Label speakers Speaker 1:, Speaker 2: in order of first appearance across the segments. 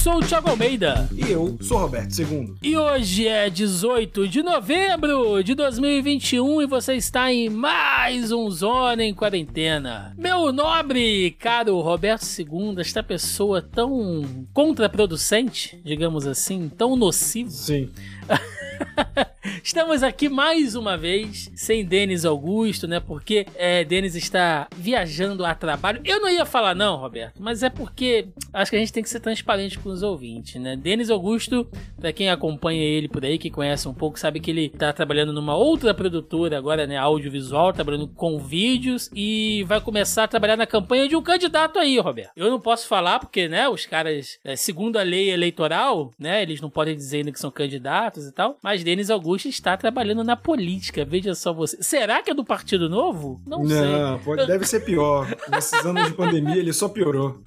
Speaker 1: sou o Thiago Almeida.
Speaker 2: E eu sou o Roberto II.
Speaker 1: E hoje é 18 de novembro de 2021 e você está em mais um Zona em Quarentena. Meu nobre, caro Roberto II, esta pessoa tão contraproducente, digamos assim, tão nocivo.
Speaker 2: Sim.
Speaker 1: Estamos aqui mais uma vez, sem Denis Augusto, né? Porque é, Denis está viajando a trabalho. Eu não ia falar, não, Roberto, mas é porque acho que a gente tem que ser transparente com os ouvintes, né? Denis Augusto, para quem acompanha ele por aí, que conhece um pouco, sabe que ele tá trabalhando numa outra produtora agora, né? Audiovisual, trabalhando com vídeos e vai começar a trabalhar na campanha de um candidato aí, Roberto. Eu não posso falar porque, né? Os caras, é, segundo a lei eleitoral, né? Eles não podem dizer ainda que são candidatos e tal, mas Denis Augusto está trabalhando na política. Veja só você. Será que é do Partido Novo?
Speaker 2: Não, não sei. Pode, deve ser pior. Nesses anos de pandemia ele só piorou.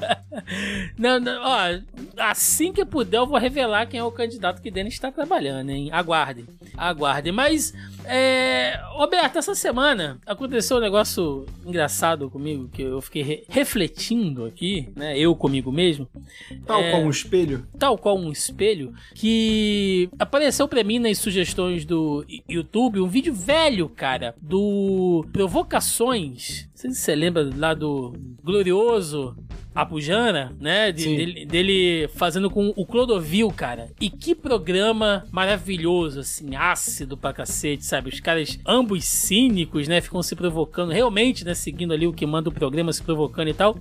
Speaker 1: não, não, ó, assim que puder eu vou revelar quem é o candidato que Denis está trabalhando, hein? Aguardem, aguardem. Mas, é, Roberto, essa semana aconteceu um negócio engraçado comigo que eu fiquei re refletindo aqui, né? Eu comigo mesmo.
Speaker 2: Tal é, qual um espelho?
Speaker 1: Tal qual um espelho que apareceu para mim nas sugestões do YouTube um vídeo velho, cara, do Provocações. Não sei se você lembra lá do glorioso Apujana, né? De, dele, dele, fazendo com o Clodovil, cara. E que programa maravilhoso, assim, ácido pra cacete, sabe? Os caras, ambos cínicos, né? Ficam se provocando, realmente, né? Seguindo ali o que manda o programa, se provocando e tal.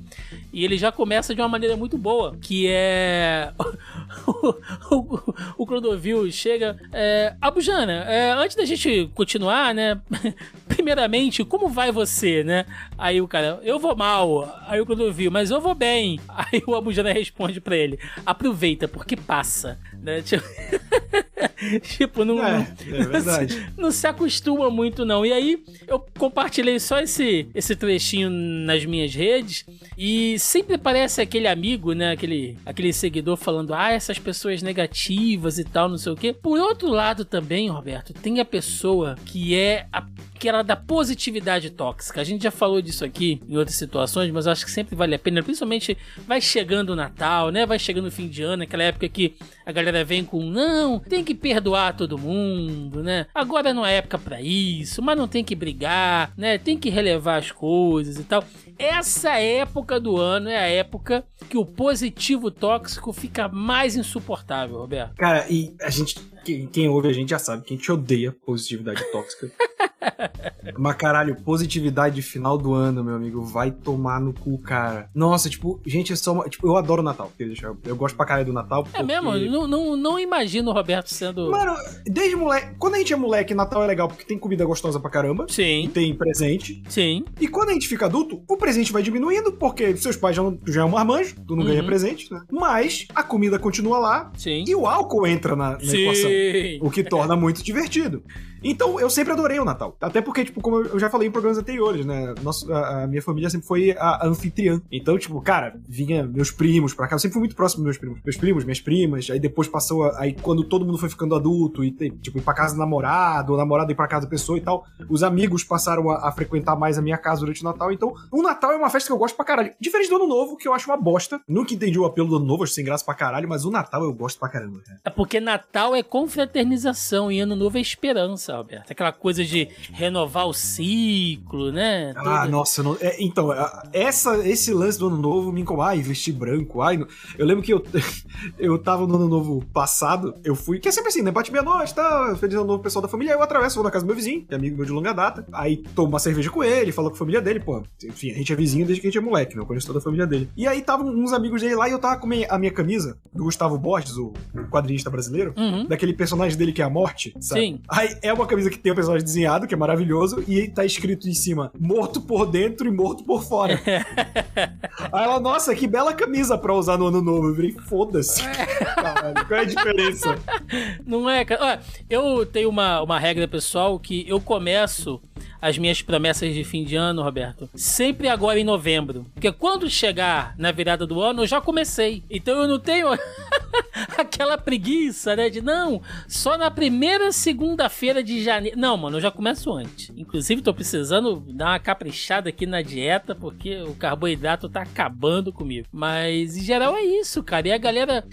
Speaker 1: E ele já começa de uma maneira muito boa, que é. o, o, o Clodovil chega. É, Abujana, é, antes da gente continuar, né? Primeiramente, como vai você, né? Aí o cara, eu vou mal. Aí o Clodovil, mas eu vou bem bem. Aí o Abujana responde pra ele: aproveita, porque passa. Né? Tipo, tipo não, é, é não, se, não, se, acostuma muito, não. E aí eu compartilhei só esse, esse trechinho nas minhas redes. E sempre parece aquele amigo, né? Aquele, aquele seguidor falando: ah, essas pessoas negativas e tal, não sei o quê. Por outro lado, também, Roberto, tem a pessoa que é a aquela da positividade tóxica. A gente já falou disso aqui em outras situações, mas eu acho que sempre vale a pena, principalmente vai chegando o Natal, né? Vai chegando o fim de ano, aquela época que a galera vem com não, tem que perdoar todo mundo, né? Agora não é época para isso, mas não tem que brigar, né? Tem que relevar as coisas e tal. Essa época do ano é a época que o positivo tóxico fica mais insuportável, Roberto.
Speaker 2: Cara, e a gente quem, quem, ouve a gente já sabe que a gente odeia positividade tóxica. Mas caralho, positividade de final do ano, meu amigo, vai tomar no cu, cara. Nossa, tipo, gente, é só uma, tipo, eu adoro Natal. Eu, gosto pra caralho do Natal.
Speaker 1: Porque... É mesmo? Não, não, não imagino o Roberto sendo.
Speaker 2: Mano, desde moleque. Quando a gente é moleque, Natal é legal porque tem comida gostosa pra caramba.
Speaker 1: Sim.
Speaker 2: tem presente.
Speaker 1: Sim.
Speaker 2: E quando a gente fica adulto, o presente vai diminuindo porque seus pais já, não, já é um marmanjo, tu não uhum. ganha presente, né? Mas a comida continua lá.
Speaker 1: Sim.
Speaker 2: E o álcool entra na, na equação. O que torna muito divertido. Então, eu sempre adorei o Natal. Até porque, tipo, como eu já falei em programas anteriores, né? Nossa, a, a, minha família sempre foi a anfitriã. Então, tipo, cara, vinha meus primos pra cá. Eu sempre fui muito próximo dos meus primos. Meus primos, minhas primas. Aí depois passou. A, aí quando todo mundo foi ficando adulto e, tipo, ir pra casa do namorado, ou namorado ir pra casa da pessoa e tal, os amigos passaram a, a, frequentar mais a minha casa durante o Natal. Então, o Natal é uma festa que eu gosto pra caralho. Diferente do Ano Novo, que eu acho uma bosta. Nunca entendi o apelo do Ano Novo, acho sem graça pra caralho, mas o Natal eu gosto pra caramba. Cara.
Speaker 1: É porque Natal é confraternização e Ano Novo é esperança, Alberto. Aquela coisa de renovar o ciclo, né?
Speaker 2: Ah, nossa, não, é, então, essa, esse lance do ano novo me incomoda. Ai, vestir branco, ai. Eu lembro que eu, eu tava no ano novo passado, eu fui, que é sempre assim, né? Bate meia-noite, tá? Feliz ano novo pessoal da família. Aí eu atravesso, vou na casa do meu vizinho, que é amigo meu de longa data. Aí tomo uma cerveja com ele, falo com a família dele, pô. Enfim, a gente é vizinho desde que a gente é moleque, né? Eu conheço toda a família dele. E aí estavam uns amigos dele lá e eu tava com a minha camisa do Gustavo Borges, o quadrinista brasileiro,
Speaker 1: uhum.
Speaker 2: daquele personagem dele que é a morte, sabe?
Speaker 1: Sim.
Speaker 2: Aí é uma camisa que tem o personagem desenhado, que é maravilhoso, e tá escrito em cima, morto por dentro e morto por fora. Aí ela, nossa, que bela camisa pra usar no ano novo. Eu virei, foda-se. qual é a diferença?
Speaker 1: Não é, cara. Olha, eu tenho uma, uma regra pessoal que eu começo as minhas promessas de fim de ano, Roberto, sempre agora em novembro. Porque quando chegar na virada do ano, eu já comecei. Então eu não tenho aquela preguiça, né? De não, só na primeira segunda-feira de janeiro. Não, mano, eu já começo antes. Inclusive, tô precisando dar uma caprichada aqui na dieta, porque o carboidrato tá acabando comigo. Mas em geral é isso, cara. E a galera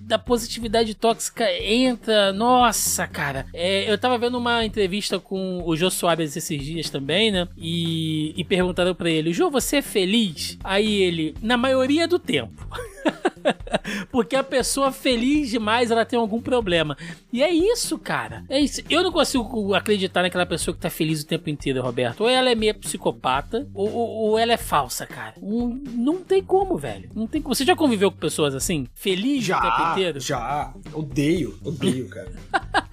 Speaker 1: da positividade tóxica entra. Nossa, cara. É, eu tava vendo uma entrevista com o Jô Soares esses dias também, né? E, e perguntaram pra ele: Jô, você é feliz? Aí ele, na maioria do tempo. Porque a pessoa feliz demais, ela tem algum problema. E é isso, cara. É isso. Eu não consigo acreditar naquela pessoa que tá feliz o tempo inteiro, Roberto. Ou ela é meio psicopata, ou, ou, ou ela é falsa, cara. Não, não tem como, velho. Não tem como. Você já conviveu com pessoas assim? Feliz já, o tempo inteiro?
Speaker 2: Já. Odeio, odeio, cara.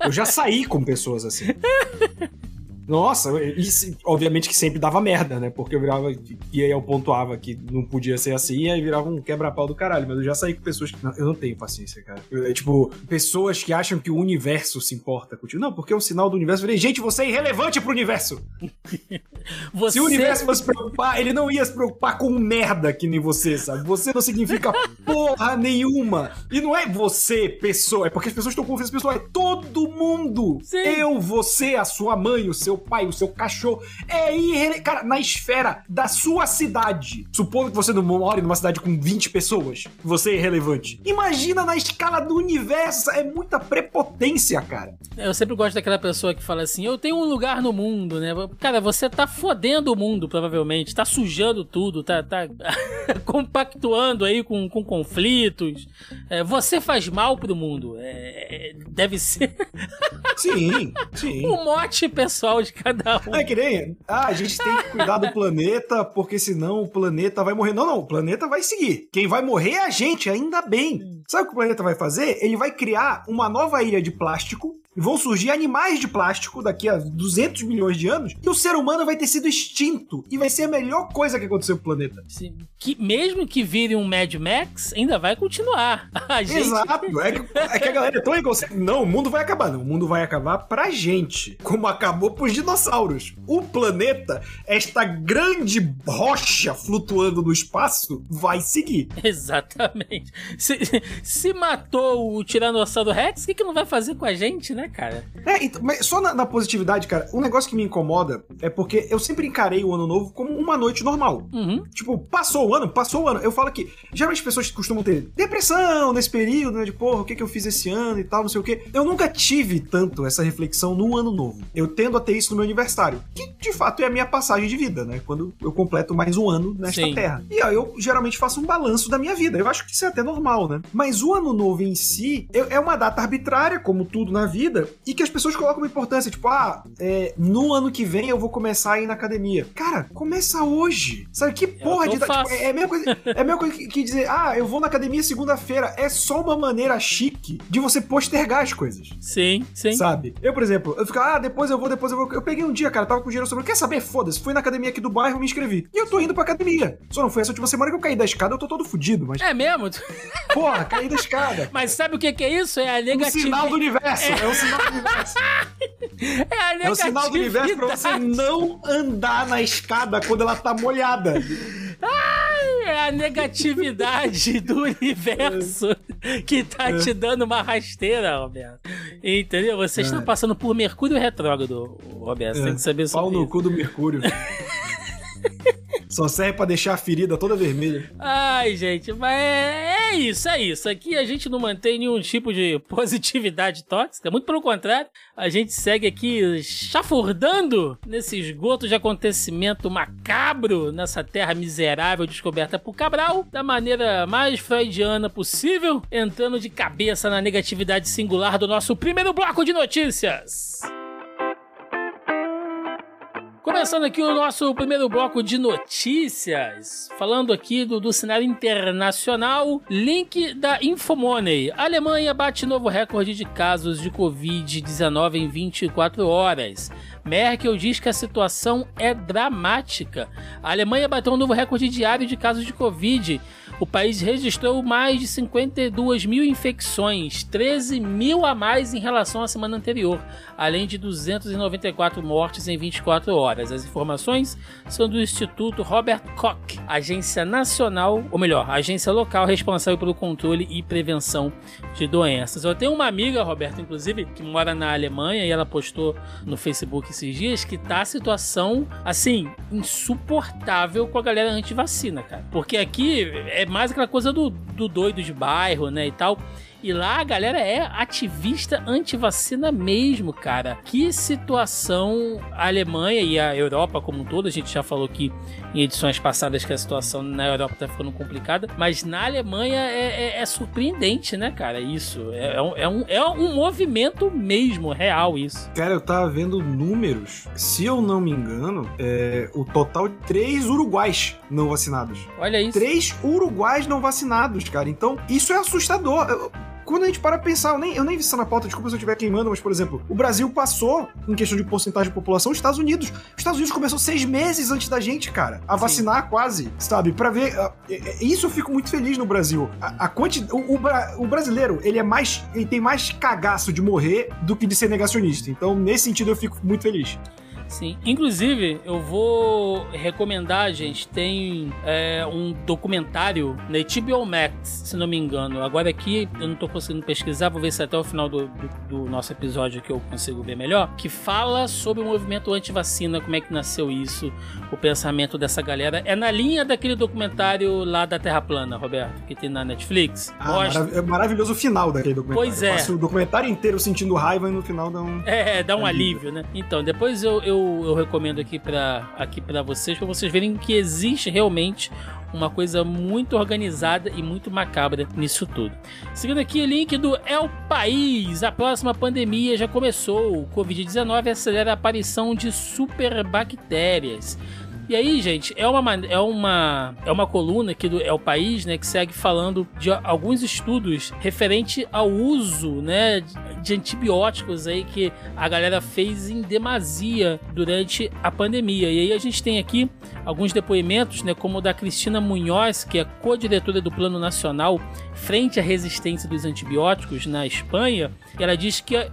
Speaker 2: Eu já saí com pessoas assim. Nossa, isso, obviamente que sempre dava merda, né? Porque eu virava. E aí eu pontuava que não podia ser assim, e aí virava um quebra-pau do caralho. Mas eu já saí com pessoas que. Não, eu não tenho paciência, cara. Eu, é, tipo, pessoas que acham que o universo se importa contigo. Não, porque é um sinal do universo. Eu falei, gente, você é irrelevante pro universo. você... Se o universo fosse se preocupar, ele não ia se preocupar com merda que nem você, sabe? Você não significa porra nenhuma. E não é você, pessoa. É porque as pessoas estão confiando pessoas. É todo mundo. Sim. Eu, você, a sua mãe, o seu seu pai, o seu cachorro. É irrelevante. Cara, na esfera da sua cidade, supondo que você não mora numa cidade com 20 pessoas, você é irrelevante. Imagina na escala do universo. É muita prepotência, cara.
Speaker 1: Eu sempre gosto daquela pessoa que fala assim: eu tenho um lugar no mundo, né? Cara, você tá fodendo o mundo, provavelmente. Tá sujando tudo, tá, tá compactuando aí com, com conflitos. É, você faz mal pro mundo. É, é deve ser.
Speaker 2: sim, sim.
Speaker 1: O mote pessoal de cada um.
Speaker 2: É que nem, ah, a gente tem que cuidar do planeta, porque senão o planeta vai morrer. Não, não, o planeta vai seguir. Quem vai morrer é a gente, ainda bem. Sabe o que o planeta vai fazer? Ele vai criar uma nova ilha de plástico e vão surgir animais de plástico daqui a 200 milhões de anos e o ser humano vai ter sido extinto e vai ser a melhor coisa que aconteceu pro planeta.
Speaker 1: Sim. Que, mesmo que vire um Mad Max, ainda vai continuar.
Speaker 2: A gente... Exato. É que, é que a galera é tão egocêntrica. Não, o mundo vai acabar. Não, o mundo vai acabar pra gente, como acabou pros dinossauros. O planeta, esta grande rocha flutuando no espaço, vai seguir.
Speaker 1: Exatamente. Se, se matou o Tiranossauro Rex, o que, que não vai fazer com a gente, né? Né, cara?
Speaker 2: É, então, mas só na, na, positividade, cara, um negócio que me incomoda é porque eu sempre encarei o ano novo como uma noite normal. Uhum. Tipo, passou o ano, passou o ano. Eu falo que geralmente as pessoas costumam ter depressão nesse período, né? De porra, o que, que eu fiz esse ano e tal, não sei o quê. Eu nunca tive tanto essa reflexão no ano novo. Eu tendo a ter isso no meu aniversário, que de fato é a minha passagem de vida, né? Quando eu completo mais um ano nesta Sim. terra. E aí eu geralmente faço um balanço da minha vida. Eu acho que isso é até normal, né? Mas o ano novo em si é uma data arbitrária, como tudo na vida vida e que as pessoas colocam uma importância, tipo, ah, é, no ano que vem eu vou começar a ir na academia. Cara, começa hoje. Sabe que porra de. Tipo, é, é, a mesma coisa, é a mesma coisa que, que dizer, ah, eu vou na academia segunda-feira. É só uma maneira chique de você postergar as coisas.
Speaker 1: Sim, sim.
Speaker 2: Sabe? Eu, por exemplo, eu fico, ah, depois eu vou, depois eu vou. Eu peguei um dia, cara, tava com dinheiro sobre. Quer saber? Foda-se. Fui na academia aqui do bairro, me inscrevi. E eu tô indo pra academia. Só não foi essa última semana que eu caí da escada, eu tô todo fudido, mas.
Speaker 1: É mesmo?
Speaker 2: Porra, caí da escada.
Speaker 1: Mas sabe o que, que é isso? É a negativa.
Speaker 2: Um sinal do universo. É, é um sinal do universo. É, a é o sinal do universo pra você não andar na escada quando ela tá molhada.
Speaker 1: Ai, é a negatividade do universo que tá é. te dando uma rasteira, Roberto. Entendeu? Você é. está passando por Mercúrio retrógrado, Roberto. Você tem que saber sobre
Speaker 2: Pau no cu do Mercúrio. Só serve pra deixar a ferida toda vermelha.
Speaker 1: Ai, gente, mas é, é, isso, é isso. Aqui a gente não mantém nenhum tipo de positividade tóxica, muito pelo contrário. A gente segue aqui chafurdando nesse esgoto de acontecimento macabro nessa terra miserável descoberta por Cabral, da maneira mais freudiana possível, entrando de cabeça na negatividade singular do nosso primeiro bloco de notícias. Começando aqui o nosso primeiro bloco de notícias, falando aqui do, do cenário internacional, link da Infomoney. A Alemanha bate novo recorde de casos de Covid-19 em 24 horas. Merkel diz que a situação é dramática. A Alemanha bateu um novo recorde diário de casos de Covid o país registrou mais de 52 mil infecções, 13 mil a mais em relação à semana anterior, além de 294 mortes em 24 horas. As informações são do Instituto Robert Koch, agência nacional, ou melhor, agência local responsável pelo controle e prevenção de doenças. Eu tenho uma amiga, Roberto, inclusive, que mora na Alemanha e ela postou no Facebook esses dias que tá a situação, assim, insuportável com a galera anti-vacina, cara. Porque aqui é mais aquela coisa do, do doido de bairro, né, e tal. E lá a galera é ativista anti-vacina mesmo, cara. Que situação a Alemanha e a Europa como um todo, a gente já falou aqui em edições passadas que a situação na Europa tá ficando complicada, mas na Alemanha é, é, é surpreendente, né, cara? Isso. É, é, um, é, um, é movimento mesmo, real isso.
Speaker 2: Cara, eu tava vendo números. Se eu não me engano, é o total de três uruguais não vacinados.
Speaker 1: Olha isso.
Speaker 2: Três uruguais não vacinados, cara. Então, isso é assustador. Eu quando a gente para pensar, eu nem, eu nem vi isso na pauta, desculpa se eu estiver queimando, mas, por exemplo, o Brasil passou, em questão de porcentagem de população, os Estados Unidos. Os Estados Unidos começou seis meses antes da gente, cara, a Sim. vacinar quase, sabe? Pra ver. Uh, isso eu fico muito feliz no Brasil. A, a quanti, o, o, o, brasileiro, ele é mais. Ele tem mais cagaço de morrer do que de ser negacionista. Então, nesse sentido, eu fico muito feliz.
Speaker 1: Sim. Inclusive, eu vou recomendar, gente, tem é, um documentário na HBO Max, se não me engano. Agora aqui eu não tô conseguindo pesquisar, vou ver se até o final do, do, do nosso episódio que eu consigo ver melhor, que fala sobre o movimento anti-vacina, como é que nasceu isso, o pensamento dessa galera. É na linha daquele documentário lá da Terra Plana, Roberto, que tem na Netflix.
Speaker 2: Ah, marav é maravilhoso o final daquele documentário.
Speaker 1: Pois é.
Speaker 2: O documentário inteiro sentindo raiva e no final dá um...
Speaker 1: É, dá um alívio, alívio né? Então, depois eu, eu eu, recomendo aqui para aqui vocês, para vocês verem que existe realmente uma coisa muito organizada e muito macabra nisso tudo. Seguindo aqui o link do El País, a próxima pandemia já começou. O Covid-19 acelera a aparição de superbactérias. E aí, gente, é uma, é uma, é uma coluna aqui do É o País, né, que segue falando de alguns estudos referente ao uso, né, de antibióticos aí que a galera fez em demasia durante a pandemia. E aí a gente tem aqui alguns depoimentos, né, como o da Cristina Munhoz, que é co-diretora do Plano Nacional frente à resistência dos antibióticos na Espanha. E ela diz que é,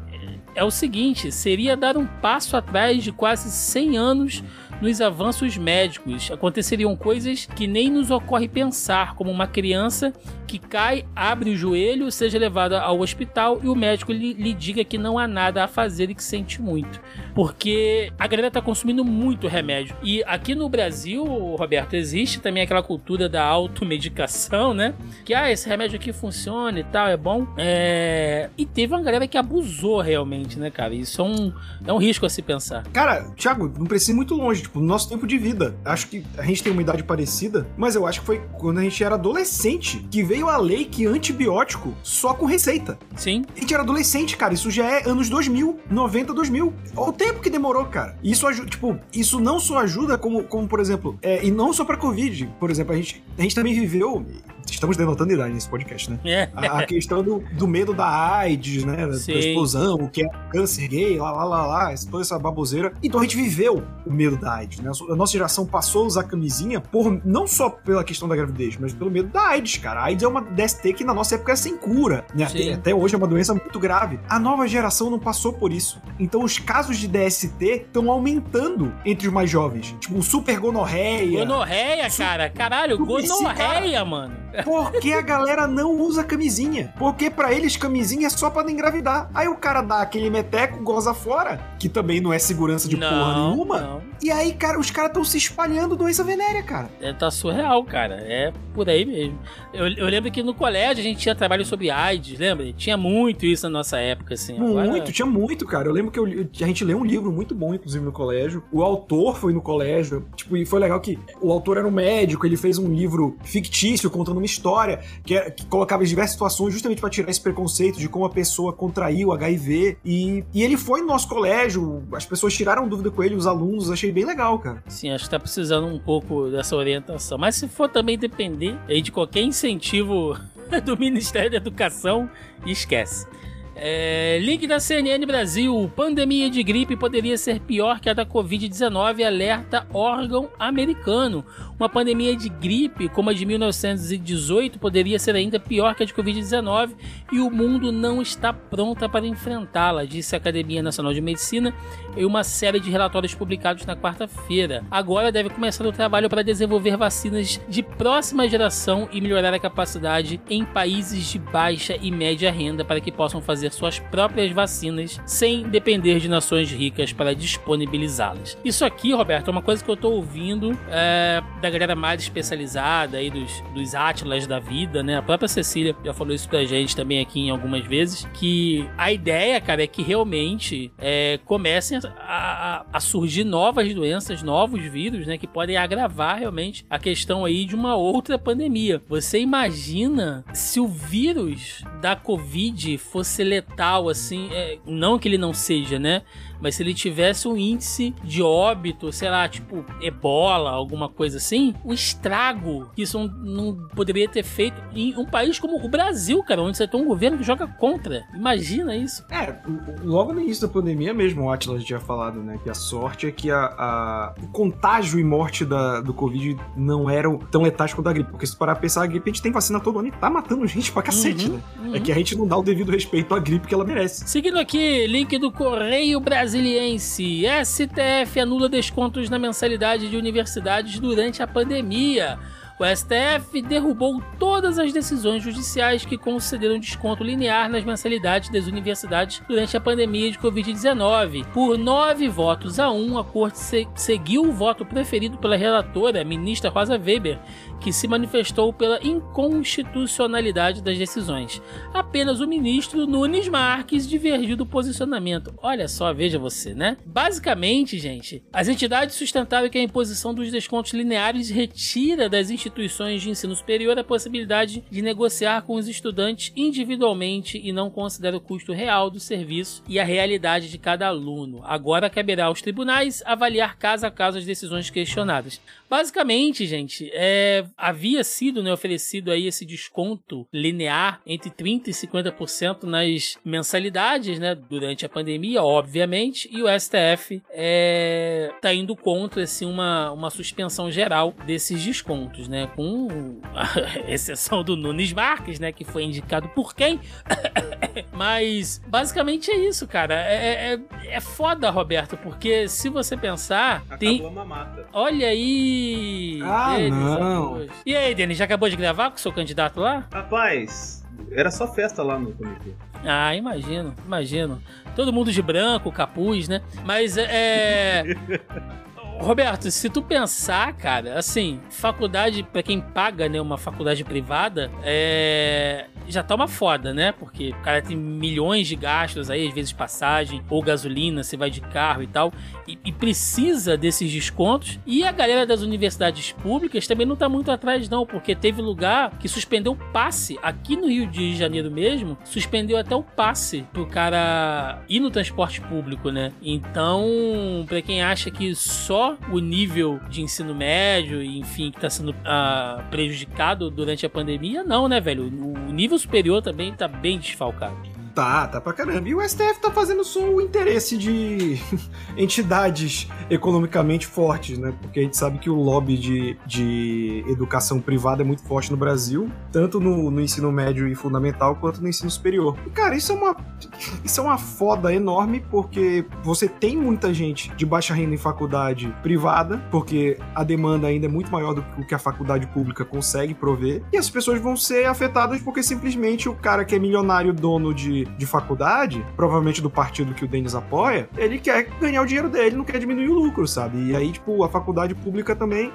Speaker 1: é o seguinte, seria dar um passo atrás de quase 100 anos nos avanços médicos. Aconteceriam coisas que nem nos ocorre pensar, como uma criança que cai, abre o joelho, seja levada ao hospital e o médico lhe, lhe diga que não há nada a fazer e que sente muito. Porque a galera está consumindo muito remédio. E aqui no Brasil, Roberto, existe também aquela cultura da automedicação, né? Que ah, esse remédio aqui funciona e tal, é bom. É... E teve uma galera que abusou realmente, né, cara? Isso é um, é um risco a se pensar.
Speaker 2: Cara, Thiago, não precisa ir muito longe tipo, no nosso tempo de vida. Acho que a gente tem uma idade parecida, mas eu acho que foi quando a gente era adolescente que veio a lei que antibiótico só com receita.
Speaker 1: Sim.
Speaker 2: A gente era adolescente, cara. Isso já é anos 2000, 90, 2000. Olha o tempo que demorou, cara. Isso ajuda, tipo, isso não só ajuda como, como por exemplo, é, e não só pra Covid. Por exemplo, a gente, a gente também viveu, estamos denotando idade nesse podcast, né? É. A, a, questão do, do medo da AIDS, né? Da, explosão, o que é câncer gay, lá, lá, lá, lá, toda essa baboseira. Então a gente viveu o medo da AIDS, né? A nossa geração passou a usar camisinha por, não só pela questão da gravidez, mas pelo medo da AIDS, cara. A AIDS é uma DST que na nossa época é sem cura, né? Até, até, hoje é uma doença muito grave. A nova geração não passou por isso. Então os casos de DST estão aumentando entre os mais jovens. Tipo, super gonorreia.
Speaker 1: Gonorreia, cara. Caralho, gonorreia, mano.
Speaker 2: Porque a galera não usa camisinha. Porque para eles camisinha é só para engravidar. Aí o cara dá aquele meteco, goza fora, que também não é segurança de não, porra nenhuma. Não. E aí, cara, os caras estão se espalhando doença venérea, cara.
Speaker 1: É, tá surreal, cara. É por aí mesmo. Eu, eu, lembro que no colégio a gente tinha trabalho sobre AIDS, lembra? Tinha muito isso na nossa época, assim.
Speaker 2: Muito, Agora... tinha muito, cara. Eu lembro que eu, a gente leu um livro muito bom, inclusive, no colégio. O autor foi no colégio. Tipo, e foi legal que o autor era um médico, ele fez um livro fictício contando uma história que, é, que colocava diversas situações justamente para tirar esse preconceito de como a pessoa contraiu HIV. E, e ele foi no nosso colégio, as pessoas tiraram dúvida com ele, os alunos, achei bem legal, cara.
Speaker 1: Sim, acho que tá precisando um pouco dessa orientação. Mas se for também depender aí de qualquer incentivo do Ministério da Educação, esquece. É, link da CNN Brasil. Pandemia de gripe poderia ser pior que a da Covid-19, alerta órgão americano. Uma pandemia de gripe, como a de 1918, poderia ser ainda pior que a de Covid-19 e o mundo não está pronta para enfrentá-la, disse a Academia Nacional de Medicina em uma série de relatórios publicados na quarta-feira. Agora deve começar o trabalho para desenvolver vacinas de próxima geração e melhorar a capacidade em países de baixa e média renda para que possam fazer suas próprias vacinas sem depender de nações ricas para disponibilizá-las. Isso aqui, Roberto, é uma coisa que eu estou ouvindo é, da galera mais especializada aí dos, dos Atlas da vida, né? A própria Cecília já falou isso pra gente também aqui em algumas vezes, que a ideia, cara, é que realmente é, comecem a, a, a, surgir novas doenças, novos vírus, né? Que podem agravar realmente a questão aí de uma outra pandemia. Você imagina se o vírus da Covid fosse letal, assim, é, não que ele não seja, né? Mas se ele tivesse um índice de óbito, sei lá, tipo ebola, alguma coisa assim, o estrago que isso não poderia ter feito em um país como o Brasil, cara, onde você tem um governo que joga contra. Imagina isso.
Speaker 2: É, logo no início da pandemia mesmo, o Atlas tinha falado, né, que a sorte é que a, a o contágio e morte da, do Covid não eram tão letais quanto a gripe. Porque se parar a pensar, a gripe a gente tem vacina todo ano e tá matando gente pra cacete, uhum, né? Uhum. É que a gente não dá o devido respeito à gripe que ela merece.
Speaker 1: Seguindo aqui, link do Correio Brasil Brasiliense. STF anula descontos na mensalidade de universidades durante a pandemia. O STF derrubou todas as decisões judiciais que concederam desconto linear nas mensalidades das universidades durante a pandemia de Covid-19. Por nove votos a um, a corte se seguiu o voto preferido pela relatora, ministra Rosa Weber, que se manifestou pela inconstitucionalidade das decisões. Apenas o ministro Nunes Marques divergiu do posicionamento. Olha só, veja você, né? Basicamente, gente, as entidades sustentaram que a imposição dos descontos lineares retira das instituições de ensino superior a possibilidade de negociar com os estudantes individualmente e não considera o custo real do serviço e a realidade de cada aluno. Agora caberá aos tribunais avaliar caso a caso as decisões questionadas. Basicamente, gente, é, havia sido né, oferecido aí esse desconto linear entre 30% e 50% nas mensalidades né, durante a pandemia, obviamente, e o STF está é, tá indo contra assim, uma, uma suspensão geral desses descontos. Né? Com a exceção do Nunes Marques, né? Que foi indicado por quem? Mas basicamente é isso, cara. É, é, é foda, Roberto, porque se você pensar.
Speaker 3: Acabou
Speaker 1: tem...
Speaker 3: a mamata.
Speaker 1: Olha aí!
Speaker 2: Ah, Denis, não!
Speaker 1: E aí, Denis, já acabou de gravar com o seu candidato lá?
Speaker 3: Rapaz, era só festa lá no comitê.
Speaker 1: Ah, imagino, imagino. Todo mundo de branco, capuz, né? Mas é. Roberto, se tu pensar, cara, assim, faculdade, para quem paga, né, uma faculdade privada, é já tá uma foda, né? Porque o cara tem milhões de gastos aí, às vezes passagem ou gasolina, você vai de carro e tal, e, e, precisa desses descontos. E a galera das universidades públicas também não tá muito atrás, não, porque teve lugar que suspendeu o passe. Aqui no Rio de Janeiro mesmo, suspendeu até o passe pro cara ir no transporte público, né? Então, para quem acha que só o nível de ensino médio, enfim, que tá sendo uh, prejudicado durante a pandemia, não, né, velho? O nível superior também tá bem desfalcado.
Speaker 2: Tá, tá pra caramba. E o STF tá fazendo só o interesse de entidades economicamente fortes, né? Porque a gente sabe que o lobby de, de educação privada é muito forte no Brasil, tanto no, no ensino médio e fundamental quanto no ensino superior. E, cara, isso é uma isso é uma foda enorme porque você tem muita gente de baixa renda em faculdade privada, porque a demanda ainda é muito maior do que a faculdade pública consegue prover, e as pessoas vão ser afetadas porque simplesmente o cara que é milionário dono de de, faculdade, provavelmente do partido que o Denis apoia, ele quer ganhar o dinheiro dele, não quer diminuir o lucro, sabe? E aí, tipo, a faculdade pública também,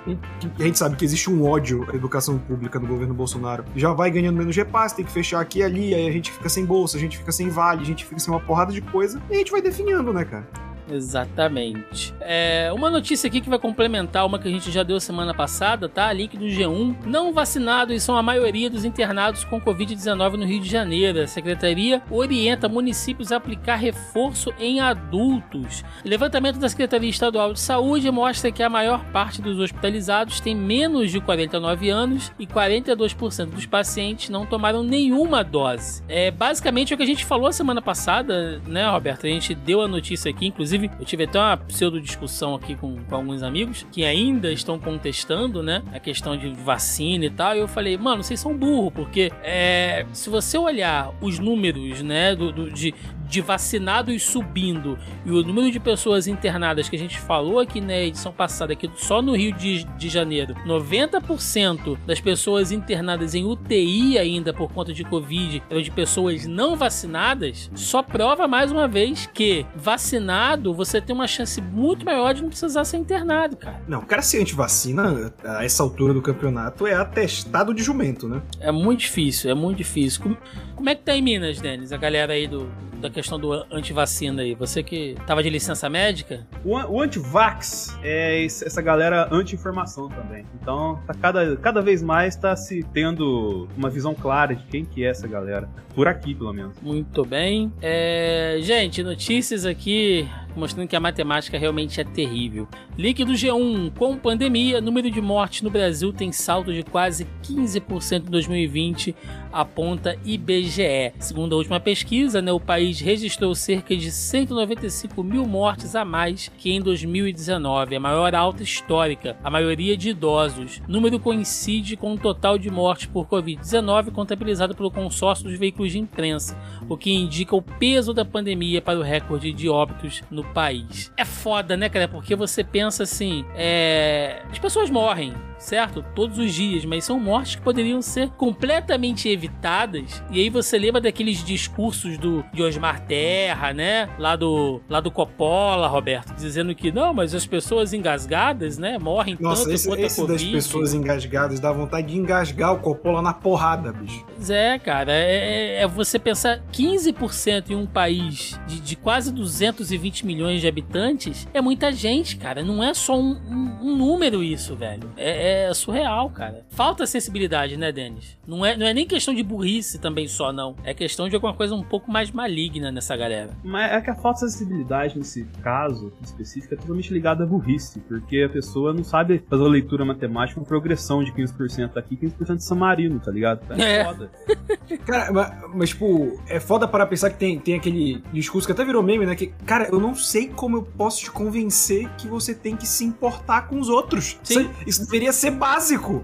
Speaker 2: a gente sabe que existe um ódio à educação pública no governo Bolsonaro, já vai ganhando menos repasse, tem que fechar aqui e ali, aí a gente fica sem bolsa, a gente fica sem vale, a gente fica sem uma porrada de coisa, e a gente vai definhando, né, cara?
Speaker 1: Exatamente. É, uma notícia aqui que vai complementar uma que a gente já deu semana passada, tá? Link do G1. Não vacinados são a maioria dos internados com Covid-19 no Rio de Janeiro. A secretaria orienta municípios a aplicar reforço em adultos. Levantamento da Secretaria Estadual de Saúde mostra que a maior parte dos hospitalizados tem menos de 49 anos e 42% dos pacientes não tomaram nenhuma dose. É basicamente o que a gente falou semana passada, né, Roberto? A gente deu a notícia aqui, inclusive eu tive até uma pseudo discussão aqui com, com alguns amigos que ainda estão contestando, né, a questão de vacina e tal. E eu falei, mano, vocês são burro, porque é, se você olhar os números, né, do, do de, de vacinados subindo e o número de pessoas internadas que a gente falou aqui na edição passada, aqui só no Rio de, de Janeiro, 90% das pessoas internadas em UTI ainda por conta de Covid eram de pessoas não vacinadas, só prova mais uma vez que vacinado você tem uma chance muito maior de não precisar ser internado, cara.
Speaker 2: Não, o cara se antivacina a essa altura do campeonato é atestado de jumento, né?
Speaker 1: É muito difícil, é muito difícil. Como, como é que tá em Minas, Denis? A galera aí do, da questão do antivacina aí? Você que tava de licença médica?
Speaker 3: O, o antivax é essa galera anti-informação também. Então, tá cada, cada vez mais tá se tendo uma visão clara de quem que é essa galera. Por aqui, pelo menos.
Speaker 1: Muito bem. É, gente, notícias aqui mostrando que a matemática realmente é terrível. Link do G1. Com pandemia, número de mortes no Brasil tem salto de quase 15% em 2020, aponta IBGE. Segundo a última pesquisa, né, o país registrou cerca de 195 mil mortes a mais que em 2019, a maior alta histórica, a maioria de idosos. O número coincide com o total de mortes por Covid-19 contabilizado pelo consórcio dos veículos de imprensa, o que indica o peso da pandemia para o recorde de óbitos no país. É foda, né, cara? Porque você pensa assim, é... as pessoas morrem, certo? Todos os dias, mas são mortes que poderiam ser completamente evitadas. E aí você lembra daqueles discursos do de Osmar Terra, né? Lá do, lá do Coppola, Roberto, dizendo que não, mas as pessoas engasgadas, né, morrem
Speaker 2: Nossa,
Speaker 1: tanto
Speaker 2: esse,
Speaker 1: quanto
Speaker 2: esse
Speaker 1: a
Speaker 2: das
Speaker 1: Covid.
Speaker 2: pessoas engasgadas dá vontade de engasgar o Coppola na porrada, bicho.
Speaker 1: É, cara, é, é você pensar 15% em um país de, de quase 220 milhões de habitantes é muita gente, cara. Não é só um, um- um número isso, velho. É, é surreal, cara. Falta sensibilidade, né, Denis? Não é, não é nem questão de burrice também só, não. É questão de alguma coisa um pouco mais maligna nessa galera.
Speaker 3: Mas é que a falta de sensibilidade nesse caso específico é totalmente ligada à burrice, porque a pessoa não sabe fazer uma leitura matemática com progressão de 15% aqui, 15% de San Marino, tá ligado? É,
Speaker 1: É.
Speaker 3: foda.
Speaker 2: Cara, mas, mas, tipo, é foda para pensar que tem, tem aquele discurso que até virou meme, né? Que, cara, eu não sei como eu posso te convencer que você tem que se importar com os outros.
Speaker 1: Sim.
Speaker 2: Isso, isso deveria ser básico.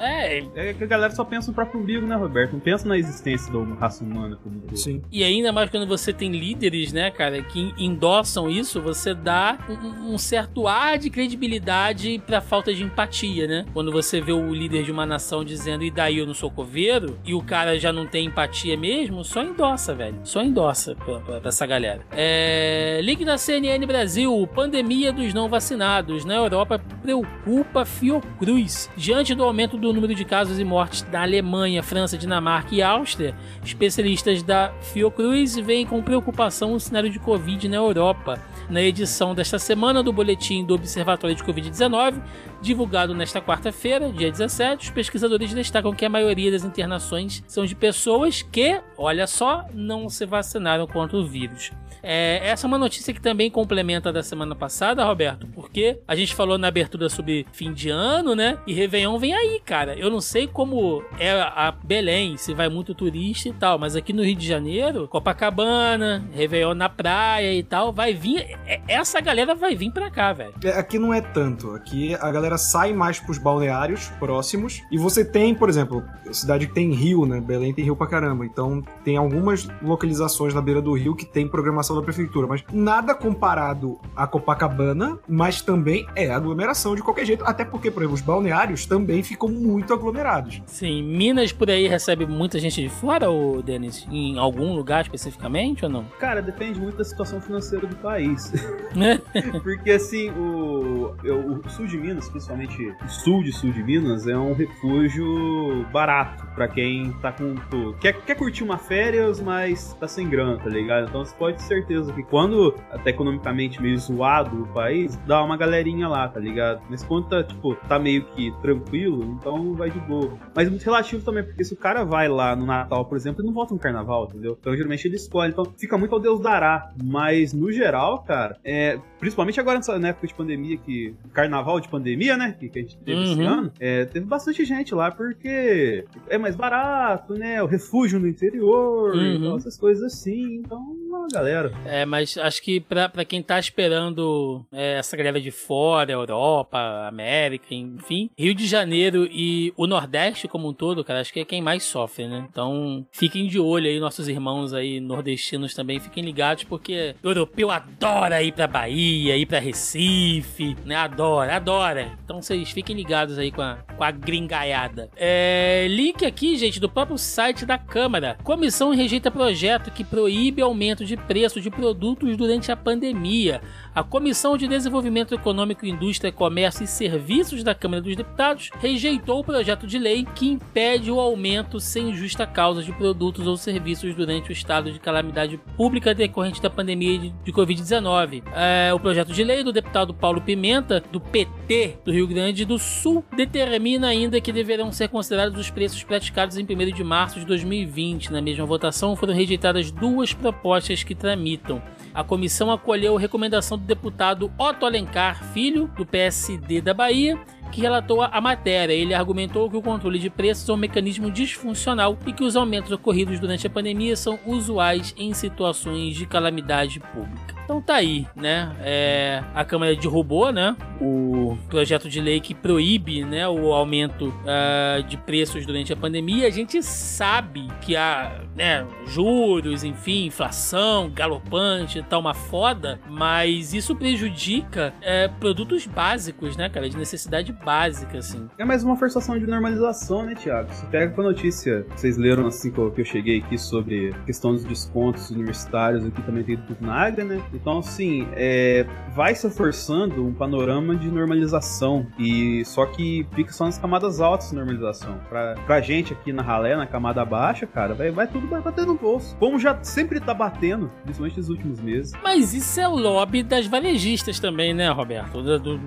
Speaker 1: É,
Speaker 3: É que a galera só pensa no próprio umbigo, né, Roberto? Não pensa na existência da raça humana como um todo.
Speaker 2: Sim.
Speaker 1: E ainda mais quando você tem líderes, né, cara, que endossam isso, você dá um, um certo ar de credibilidade pra falta de empatia, né? Quando você vê o líder de uma nação dizendo, e daí eu não sou coveiro, e o cara já não tem empatia mesmo, só endossa, velho. Só endossa pra, pra- pra essa galera. É... Link da CNN Brasil, pandemia dos não vacinados. Na Europa preocupa Fiocruz. Diante do aumento do número de casos e mortes da Alemanha, França, Dinamarca e Áustria, especialistas da Fiocruz veem com preocupação o cenário de Covid na Europa. Na edição desta semana do boletim do Observatório de Covid-19, divulgado nesta quarta-feira, dia 17, os pesquisadores destacam que a maioria das internações são de pessoas que, olha só, não se vacinaram contra o vírus. É, essa é uma notícia que também complementa a da semana passada, Roberto, porque a gente falou na abertura sobre fim de ano, né? E Réveillon vem aí, cara. Eu não sei como é a Belém, se vai muito turista e tal, mas aqui no Rio de Janeiro, Copacabana, Réveillon na praia e tal, vai vir. é- Essa galera vai vir pra cá, velho.
Speaker 2: É, Aqui não é tanto. Aqui a galera sai mais pros balneários próximos. E você tem, por exemplo, cidade que tem rio, né? Belém tem rio pra caramba. Então tem algumas localizações na beira do rio que tem programação da prefeitura. Mas nada comparado a Copacabana, mas também é aglomeração de qualquer jeito. Até porque, por exemplo, os balneários também ficam muito aglomerados.
Speaker 1: Sim, Minas por aí recebe muita gente de fora, ou Denis? Em algum lugar especificamente ou não?
Speaker 3: Cara, depende muito da situação financeira do país. Porque assim, o, o, sul de Minas, principalmente o sul de sul de Minas, é um refúgio barato para quem tá com. Quer, quer curtir uma férias, mas tá sem grana, tá ligado? Então você pode ter certeza que quando, até economicamente meio zoado o país, dá uma galerinha lá, tá ligado? Mas quando tá, tipo, tá meio que tranquilo, então vai de boa. Mas é muito relativo também, porque se o cara vai lá no Natal, por exemplo, ele não volta no carnaval, entendeu? Então geralmente ele escolhe. Então fica muito ao Deus dará. Mas no geral, cara, é, principalmente agora nessa época de pandemia, que carnaval de pandemia, né? Que, que a gente teve uhum. esse ano, é, teve bastante gente lá, porque é mais barato, né? O refúgio no interior, uhum. então, essas coisas assim. Então, galera.
Speaker 1: É, mas acho que pra, pra quem tá esperando é, essa galera de fora, Europa, América, enfim, Rio de Janeiro e o Nordeste como um todo, cara, acho que é quem mais sofre, né? Então, fiquem de olho aí, nossos irmãos aí nordestinos também, fiquem ligados, porque o europeu adora ir pra Bahia, ir pra Recife, né? Adora, adora. Então, vocês fiquem ligados aí com a, com a gringaiada. É, link aqui, gente, do próprio site da Câmara. Comissão rejeita projeto que proíbe aumento de preço de produtos durante a pandemia. A Comissão de Desenvolvimento Econômico, Indústria, Comércio e Serviços da Câmara dos Deputados rejeitou o projeto de lei que impede o aumento sem justa causa de produtos ou serviços durante o estado de calamidade pública decorrente da pandemia de Covid-19. É, o projeto de lei do deputado Paulo Pimenta, do PT do Rio Grande do Sul, determina ainda que deverão ser considerados os preços praticados em 1 de março de 2020. Na mesma votação, foram rejeitadas duas propostas que tramitam. A comissão acolheu a recomendação do deputado Otto Alencar Filho, do PSD da Bahia, que relatou a matéria. Ele argumentou que o controle de preços é um mecanismo disfuncional e que os aumentos ocorridos durante a pandemia são usuais em situações de calamidade pública. Então tá aí, né? É, a Câmara derrubou, né? O projeto de lei que proíbe, né, o aumento uh, de preços durante a pandemia. A gente sabe que há, né, juros, enfim, inflação galopante, tá uma foda, mas isso prejudica é, produtos básicos, né, cara, de necessidade básica, assim.
Speaker 3: É mais uma forçação de normalização, né, Tiago? Você pega com a notícia, vocês leram assim que eu cheguei aqui sobre questão dos descontos universitários, aqui também tem do Nagra, né? Então, assim, é, vai se forçando um panorama de normalização. E só que fica só nas camadas altas de normalização. Pra, pra gente aqui na ralé, na camada baixa, cara, vai, vai tudo vai bater no bolso. Como já sempre tá batendo, principalmente nos últimos meses.
Speaker 1: Mas isso é o lobby das varejistas também, né, Roberto? Do, do,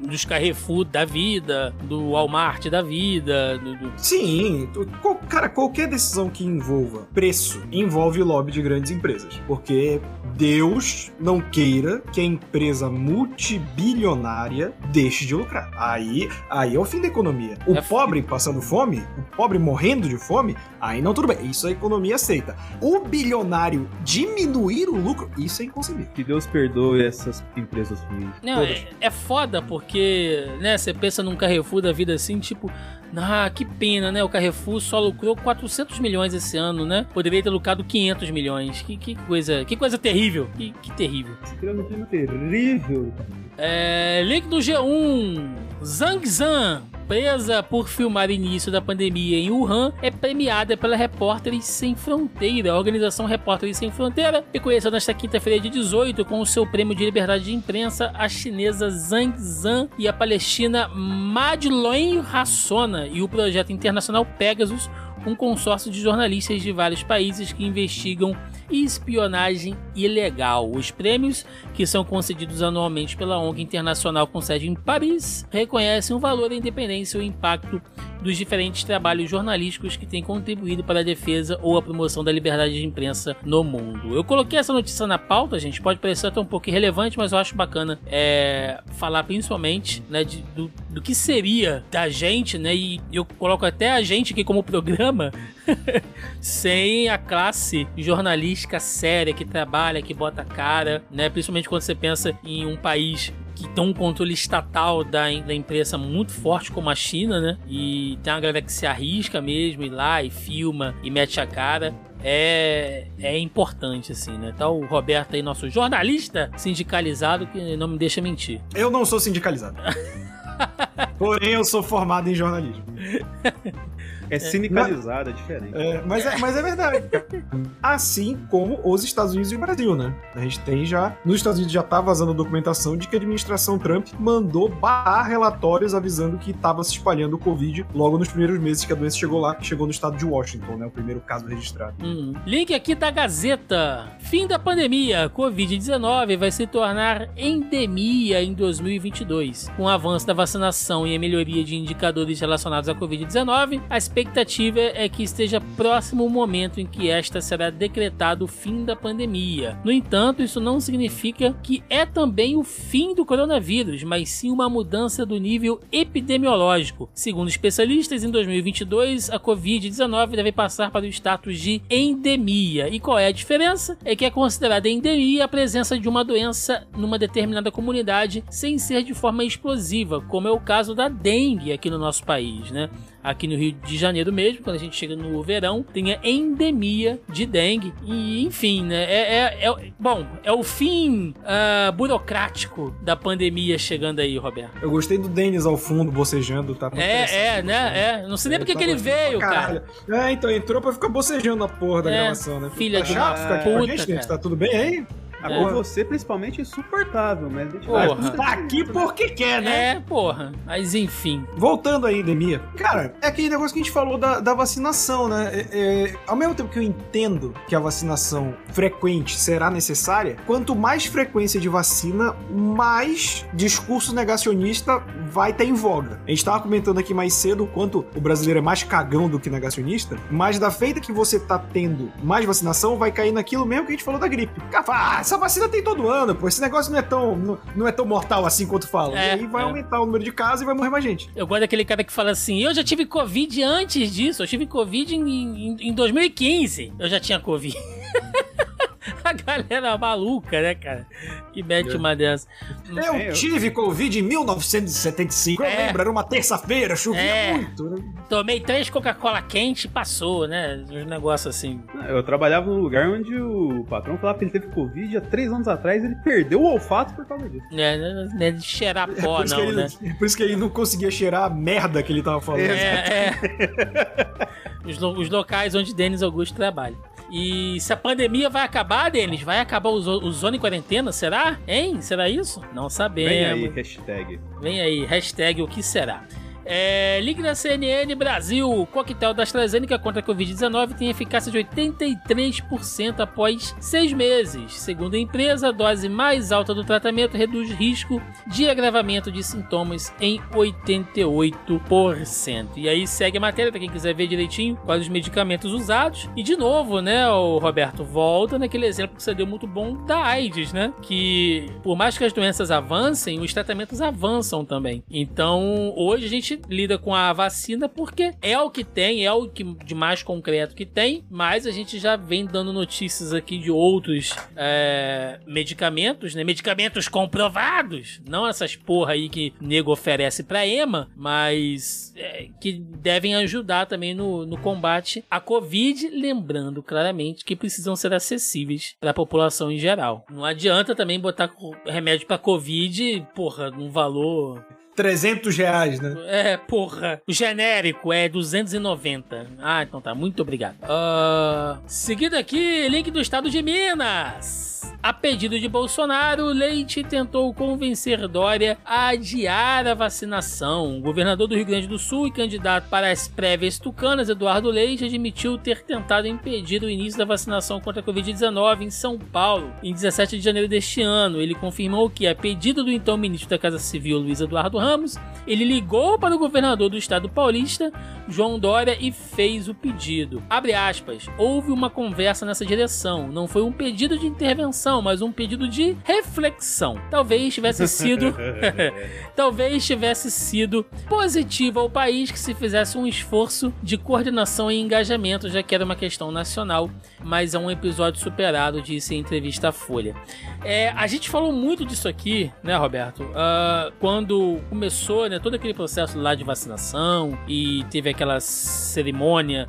Speaker 1: dos Carrefour da vida, do Walmart da vida. Do, do...
Speaker 2: Sim, cara, qualquer decisão que envolva preço envolve o lobby de grandes empresas. Porque Deus não queira que a empresa multibilionária deixe de lucrar. Aí, aí é o fim da economia. O é pobre passando fome, o pobre morrendo de fome, aí não tudo bem. Isso a economia aceita. O bilionário diminuir o lucro, isso é inconcebível.
Speaker 3: Que Deus perdoe essas empresas ruins.
Speaker 1: Não, é, é foda porque, né, você pensa num Carrefour da vida assim, tipo, ah, que pena, né? O Carrefour só lucrou 400 milhões esse ano, né? Poderia ter lucrado 500 milhões. Que, que coisa, que coisa terrível. Que, que terrível.
Speaker 3: Esse terrível.
Speaker 1: É, link do G1. Zhang Zhan presa por filmar início da pandemia em Wuhan, é premiada pela Repórteres Sem Fronteira. A organização Repórteres Sem Fronteira reconheceu nesta quinta-feira de 18 com o seu prêmio de liberdade de imprensa a chinesa Zhang Zhan e a palestina Madeleine Hassona e o projeto internacional Pegasus, um consórcio de jornalistas de vários países que investigam espionagem ilegal. Os prêmios, que são concedidos anualmente pela ONG Internacional com sede em Paris, reconhecem o valor da independência e o impacto dos diferentes trabalhos jornalísticos que têm contribuído para a defesa ou a promoção da liberdade de imprensa no mundo. Eu coloquei essa notícia na pauta, gente, pode parecer até um pouco irrelevante, mas eu acho bacana é, falar principalmente né, de, do, do que seria da gente, né, e eu coloco até a gente aqui como programa, sem a classe jornalística séria que trabalha, que bota cara, né, principalmente quando você pensa em um país que tem um controle estatal da, da imprensa muito forte como a China, né? E tem uma galera que se arrisca mesmo, ir lá e filma e mete a cara é, é importante, assim, né? Tá o Roberto aí, nosso jornalista sindicalizado, que não me deixa mentir.
Speaker 2: Eu não sou sindicalizado. Porém, eu sou formado em jornalismo.
Speaker 3: É sindicalizado, é diferente.
Speaker 2: É, mas, é, mas é verdade. assim como os Estados Unidos e o Brasil, né? A gente tem já. Nos Estados Unidos já tá vazando documentação de que a administração Trump mandou barrar relatórios avisando que estava se espalhando o Covid logo nos primeiros meses que a doença chegou lá, que chegou no estado de Washington, né? O primeiro caso registrado.
Speaker 1: Hum. Link aqui da Gazeta. Fim da pandemia. Covid-19 vai se tornar endemia em 2022. Com o avanço da vacinação e a melhoria de indicadores relacionados à Covid-19, a expectativa é que esteja próximo o momento em que esta será decretado o fim da pandemia. No entanto, isso não significa que é também o fim do coronavírus, mas sim uma mudança do nível epidemiológico. Segundo especialistas, em 2022 a Covid-19 deve passar para o status de endemia. E qual é a diferença? É que é considerada endemia a presença de uma doença numa determinada comunidade sem ser de forma explosiva, como é o caso da dengue aqui no nosso país, né? Aqui no Rio de Janeiro mesmo, quando a gente chega no verão, tem a endemia de dengue. E, enfim, né? É, é, é bom, é o fim uh, burocrático da pandemia chegando aí, Roberto.
Speaker 2: Eu gostei do Denis ao fundo, bocejando, tá?
Speaker 1: É, é, né? É. Não sei nem porque que ele veio, cara.
Speaker 2: É, então entrou pra ficar bocejando na porra da é, gravação, né?
Speaker 1: Filha tá de
Speaker 2: chato ficar aqui com a gente, cara. Tá tudo bem aí?
Speaker 3: Agora é. você, principalmente, é insuportável, mas
Speaker 2: porra. tá aqui porque quer, né?
Speaker 1: É, porra. Mas enfim.
Speaker 2: Voltando à endemia. Cara, é aquele negócio que a gente falou da, da vacinação, né? É, é, ao mesmo tempo que eu entendo que a vacinação frequente será necessária, quanto mais frequência de vacina, mais discurso negacionista vai ter em voga. A gente tava comentando aqui mais cedo o quanto o brasileiro é mais cagão do que negacionista, mas da feita que você tá tendo mais vacinação, vai cair naquilo mesmo que a gente falou da gripe. Cara, ah, essa vacina tem todo ano, pô. Esse negócio não é tão, não, não é tão mortal assim quanto fala. É, e aí vai é. aumentar o número de casos e vai morrer mais gente.
Speaker 1: Eu gosto daquele cara que fala assim: eu já tive Covid antes disso. Eu tive Covid em, em, em 2015. Eu já tinha Covid. a galera maluca, né, cara? Que mete uma dessa.
Speaker 2: Eu tive Covid em 1975. É. Eu lembro, era uma terça-feira, chovia é. muito. Né?
Speaker 1: Tomei três Coca-Cola quente e passou, né? Uns negócios assim.
Speaker 3: Eu trabalhava num lugar onde o patrão falava que ele teve Covid há três anos atrás ele perdeu o olfato por causa disso.
Speaker 1: É, não é de cheirar é pó, é não,
Speaker 2: ele,
Speaker 1: né?
Speaker 2: Por isso que ele não conseguia cheirar a merda que ele tava falando.
Speaker 1: É, é. os, os locais onde Denis Augusto trabalha. E se a pandemia vai acabar, Denis, vai acabar o, o Zona em Quarentena, será? Hein? Será isso? Não sabemos.
Speaker 3: Vem aí, hashtag.
Speaker 1: Vem aí, hashtag o que será. É, da CNN Brasil. O coquetel da AstraZeneca contra a Covid-19 tem eficácia de 83% após seis meses. Segundo a empresa, a dose mais alta do tratamento reduz risco de agravamento de sintomas em 88%. E aí segue a matéria para quem quiser ver direitinho quais os medicamentos usados. E de novo, né, o Roberto volta naquele exemplo que você deu muito bom da AIDS, né? Que por mais que as doenças avancem, os tratamentos avançam também. Então, hoje a gente lida com a vacina porque é o que tem, é o que de mais concreto que tem, mas a gente já vem dando notícias aqui de outros é, medicamentos, né? Medicamentos comprovados, não essas porra aí que nego oferece pra EMA, mas é, que devem ajudar também no, no combate à Covid, lembrando claramente que precisam ser acessíveis para a população em geral. Não adianta também botar remédio para Covid, porra, num valor
Speaker 2: 300 reais, né?
Speaker 1: É, porra. O genérico é 290. Ah, então tá. Muito obrigado. Uh, seguido aqui, link do estado de Minas. A pedido de Bolsonaro, Leite tentou convencer Dória a adiar a vacinação. O governador do Rio Grande do Sul e candidato para as prévias tucanas, Eduardo Leite, admitiu ter tentado impedir o início da vacinação contra a Covid-19 em São Paulo em 17 de janeiro deste ano. Ele confirmou que, a pedido do então ministro da Casa Civil, Luiz Eduardo Ramos, ele ligou para o governador do estado paulista, João Dória, e fez o pedido. Abre aspas, houve uma conversa nessa direção, não foi um pedido de intervenção, mas um pedido de reflexão. Talvez tivesse sido. talvez tivesse sido positivo ao país que se fizesse um esforço de coordenação e engajamento, já que era uma questão nacional, mas é um episódio superado, disse em entrevista à Folha. É, a gente falou muito disso aqui, né, Roberto? Uh, quando começou né, todo aquele processo lá de vacinação e teve aquela cerimônia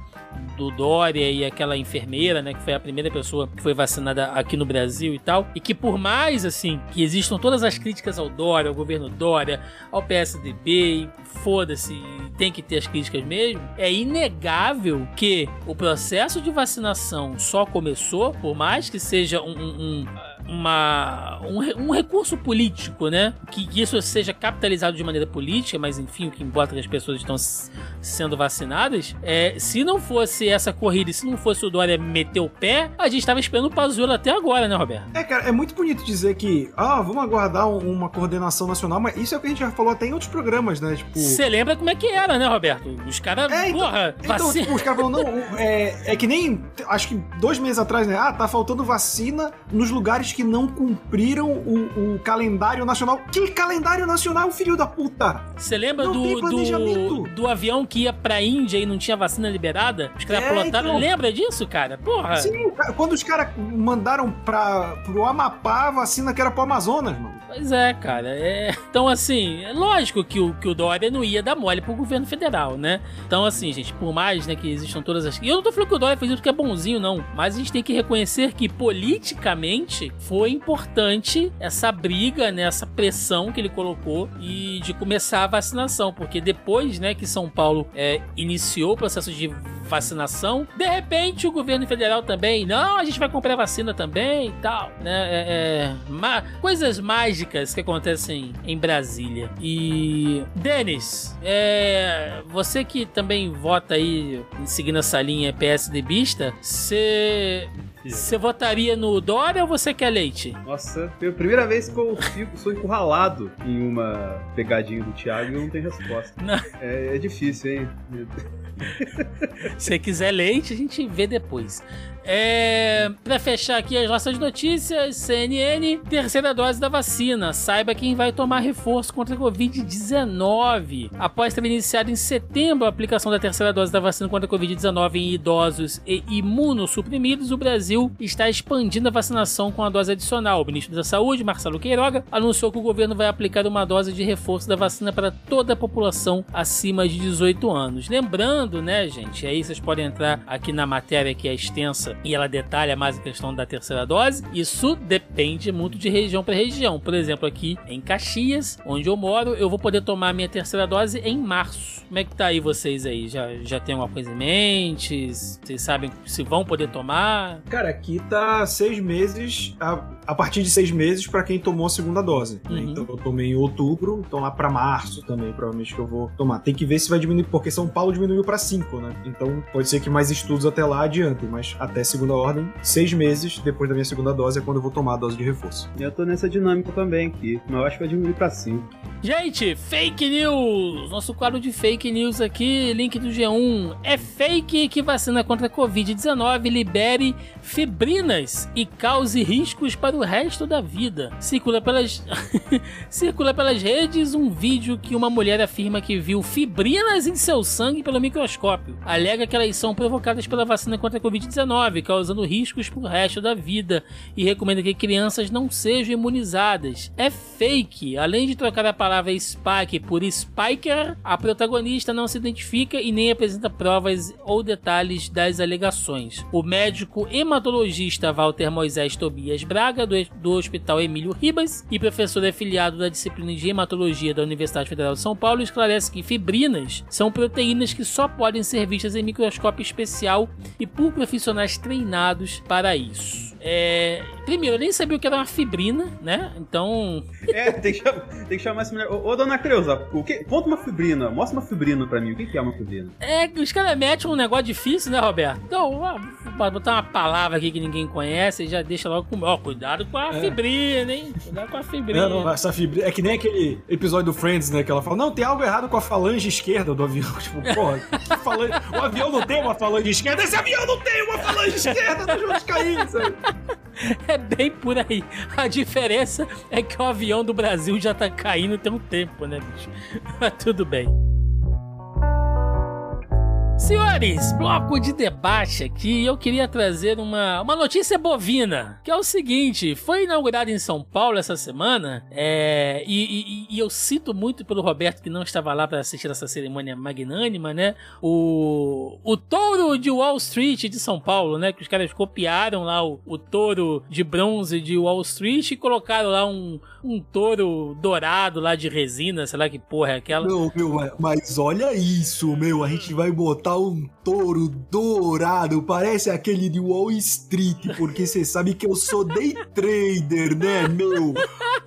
Speaker 1: do Dória e aquela enfermeira, né, que foi a primeira pessoa que foi vacinada aqui no Brasil e tal, e que por mais assim que existam todas as críticas ao Dória, ao governo Dória, ao PSDB, foda-se, tem que ter as críticas mesmo, é inegável que o processo de vacinação só começou, por mais que seja um, um, um uma, um, um, recurso político, né? Que, que, isso seja capitalizado de maneira política, mas enfim, o que importa é que as pessoas estão sendo vacinadas. É, se não fosse essa corrida se não fosse o Dória meter o pé, a gente estava esperando o Pazuello até agora, né, Roberto?
Speaker 2: É, cara, é muito bonito dizer que, ah, vamos aguardar uma coordenação nacional, mas isso é o que a gente já falou até em outros programas, né?
Speaker 1: Tipo. Você lembra como é que era, né, Roberto? Os caras, é,
Speaker 2: então,
Speaker 1: porra,
Speaker 2: então, vacina. Tipo, os caras falam, não, é, é que nem, acho que dois meses atrás, né? Ah, tá faltando vacina nos lugares que que não cumpriram o, o calendário nacional. Que calendário nacional, filho da puta?
Speaker 1: Você lembra do, do, do, avião que ia pra Índia e não tinha vacina liberada? Os caras é, Então... Lembra disso, cara? Porra.
Speaker 2: Sim, quando os caras mandaram pra, pro Amapá a vacina que era pro Amazonas, mano.
Speaker 1: Pois é, cara. É... Então, assim, é lógico que o, que o Dória não ia dar mole pro governo federal, né? Então, assim, gente, por mais né, que existam todas as. E eu não tô falando que o Dória fez isso porque é bonzinho, não. Mas a gente tem que reconhecer que, politicamente, foi importante essa briga, né, essa pressão que ele colocou e de começar a vacinação. Porque depois, né, que São Paulo é, iniciou o processo de vacinação, de repente o governo federal também, não, a gente vai comprar vacina também e tal, né? É, é, coisas mágicas que acontecem em Brasília. E, Denis, é, você que também vota aí seguindo essa linha PSDBista, você você votaria no Dória ou você quer leite?
Speaker 3: Nossa, foi a primeira vez que eu fico, sou encurralado em uma pegadinha do Thiago e eu não tenho resposta. Não. É, é difícil, hein?
Speaker 1: Se quiser leite, a gente vê depois. É, para fechar aqui as nossas notícias, CNN, terceira dose da vacina. Saiba quem vai tomar reforço contra a Covid-19. Após ter iniciado em setembro a aplicação da terceira dose da vacina contra a Covid-19 em idosos e imunossuprimidos, o Brasil está expandindo a vacinação com a dose adicional. O ministro da Saúde, Marcelo Queiroga, anunciou que o governo vai aplicar uma dose de reforço da vacina para toda a população acima de 18 anos. Lembrando, né, gente, aí vocês podem entrar aqui na matéria que é extensa e ela detalha mais a questão da terceira dose. Isso depende muito de região para região. Por exemplo, aqui em Caxias, onde eu moro, eu vou poder tomar minha terceira dose em março. Como é que tá aí vocês aí? Já, já tem alguma coisa em mente? Vocês sabem se vão poder tomar?
Speaker 2: Cara, aqui tá seis meses, a, a partir de seis meses para quem tomou a segunda dose. Né? Uhum. Então eu tomei em outubro, então lá para março também, provavelmente que eu vou tomar. Tem que ver se vai diminuir, porque São Paulo diminuiu para cinco, né? Então pode ser que mais estudos até lá adiantem, mas até segunda ordem, seis meses depois da minha segunda dose é quando eu vou tomar a dose de reforço.
Speaker 3: Eu tô nessa dinâmica também aqui, mas eu acho que vai diminuir pra cinco.
Speaker 1: Gente, fake news! Nosso quadro de fake news aqui, link do G1. É fake que vacina contra a Covid-19 libere fibrinas e cause riscos para o resto da vida. Circula pelas, Circula pelas redes um vídeo que uma mulher afirma que viu fibrinas em seu sangue pelo microscópio. Alega que elas são provocadas pela vacina contra a Covid-19, causando riscos para o resto da vida, e recomenda que crianças não sejam imunizadas. É fake. Além de trocar a palavra Spike por Spiker, a protagonista não se identifica e nem apresenta provas ou detalhes das alegações. O médico hematologista Walter Moisés Tobias Braga, do, do Hospital Emílio Ribas, e professor afiliado da disciplina de hematologia da Universidade Federal de São Paulo, esclarece que fibrinas são proteínas que só podem ser vistas em microscópio especial e por profissionais treinados para isso. É, primeiro, eu nem sabia o que era uma fibrina, né? Então.
Speaker 3: É, tem que chamar, tem que chamar essa mulher. Ô, ô dona Creuza, o que, conta uma fibrina, mostra uma fibrina pra mim. O que é uma fibrina?
Speaker 1: É, os caras metem um negócio difícil, né, Roberto? Então, vou botar uma palavra aqui que ninguém conhece e já deixa logo com. Ó, cuidado com a é. fibrina, hein? Cuidado com a fibrina.
Speaker 2: Não, não, essa fibrina. É que nem aquele episódio do Friends, né? Que ela fala: não, tem algo errado com a falange esquerda do avião. Tipo, porra, falange... o avião não tem uma falange esquerda, esse avião não tem uma falange esquerda, tá junto de cair, sabe?
Speaker 1: É bem por aí. A diferença é que o avião do Brasil já tá caindo tem um tempo, né, bicho? Mas tudo bem. Senhores, bloco de debate aqui. Eu queria trazer uma, uma notícia bovina, que é o seguinte: foi inaugurado em São Paulo essa semana, é, e, e, e, eu cito muito pelo Roberto que não estava lá para assistir essa cerimônia magnânima, né? O, o touro de Wall Street de São Paulo, né? Que os caras copiaram lá o, o touro de bronze de Wall Street e colocaram lá um, um touro dourado lá de resina, sei lá que porra é aquela.
Speaker 2: Não, meu, mas olha isso, meu. A gente vai botar um touro dourado, parece aquele de Wall Street, porque você sabe que eu sou day trader, né, meu?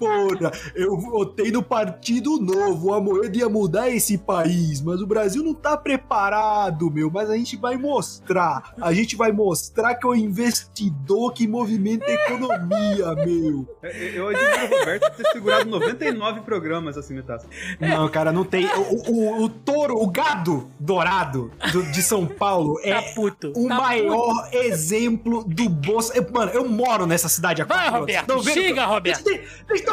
Speaker 2: Porra, eu votei no Partido Novo, a moeda ia mudar esse país, mas o Brasil não tá preparado, meu. Mas a gente vai mostrar, a gente vai mostrar que é um investidor que movimenta a economia, meu.
Speaker 3: Eu admiro o Roberto ter segurado 99 programas assim, Metácio.
Speaker 2: Não, cara, não tem. O, o, o touro, o gado dourado do, de São Paulo é
Speaker 1: tá puto,
Speaker 2: o
Speaker 1: tá
Speaker 2: maior puto. exemplo do bolso. Mano, eu moro nessa cidade
Speaker 1: agora. Vai, Roberto, chega, Roberto.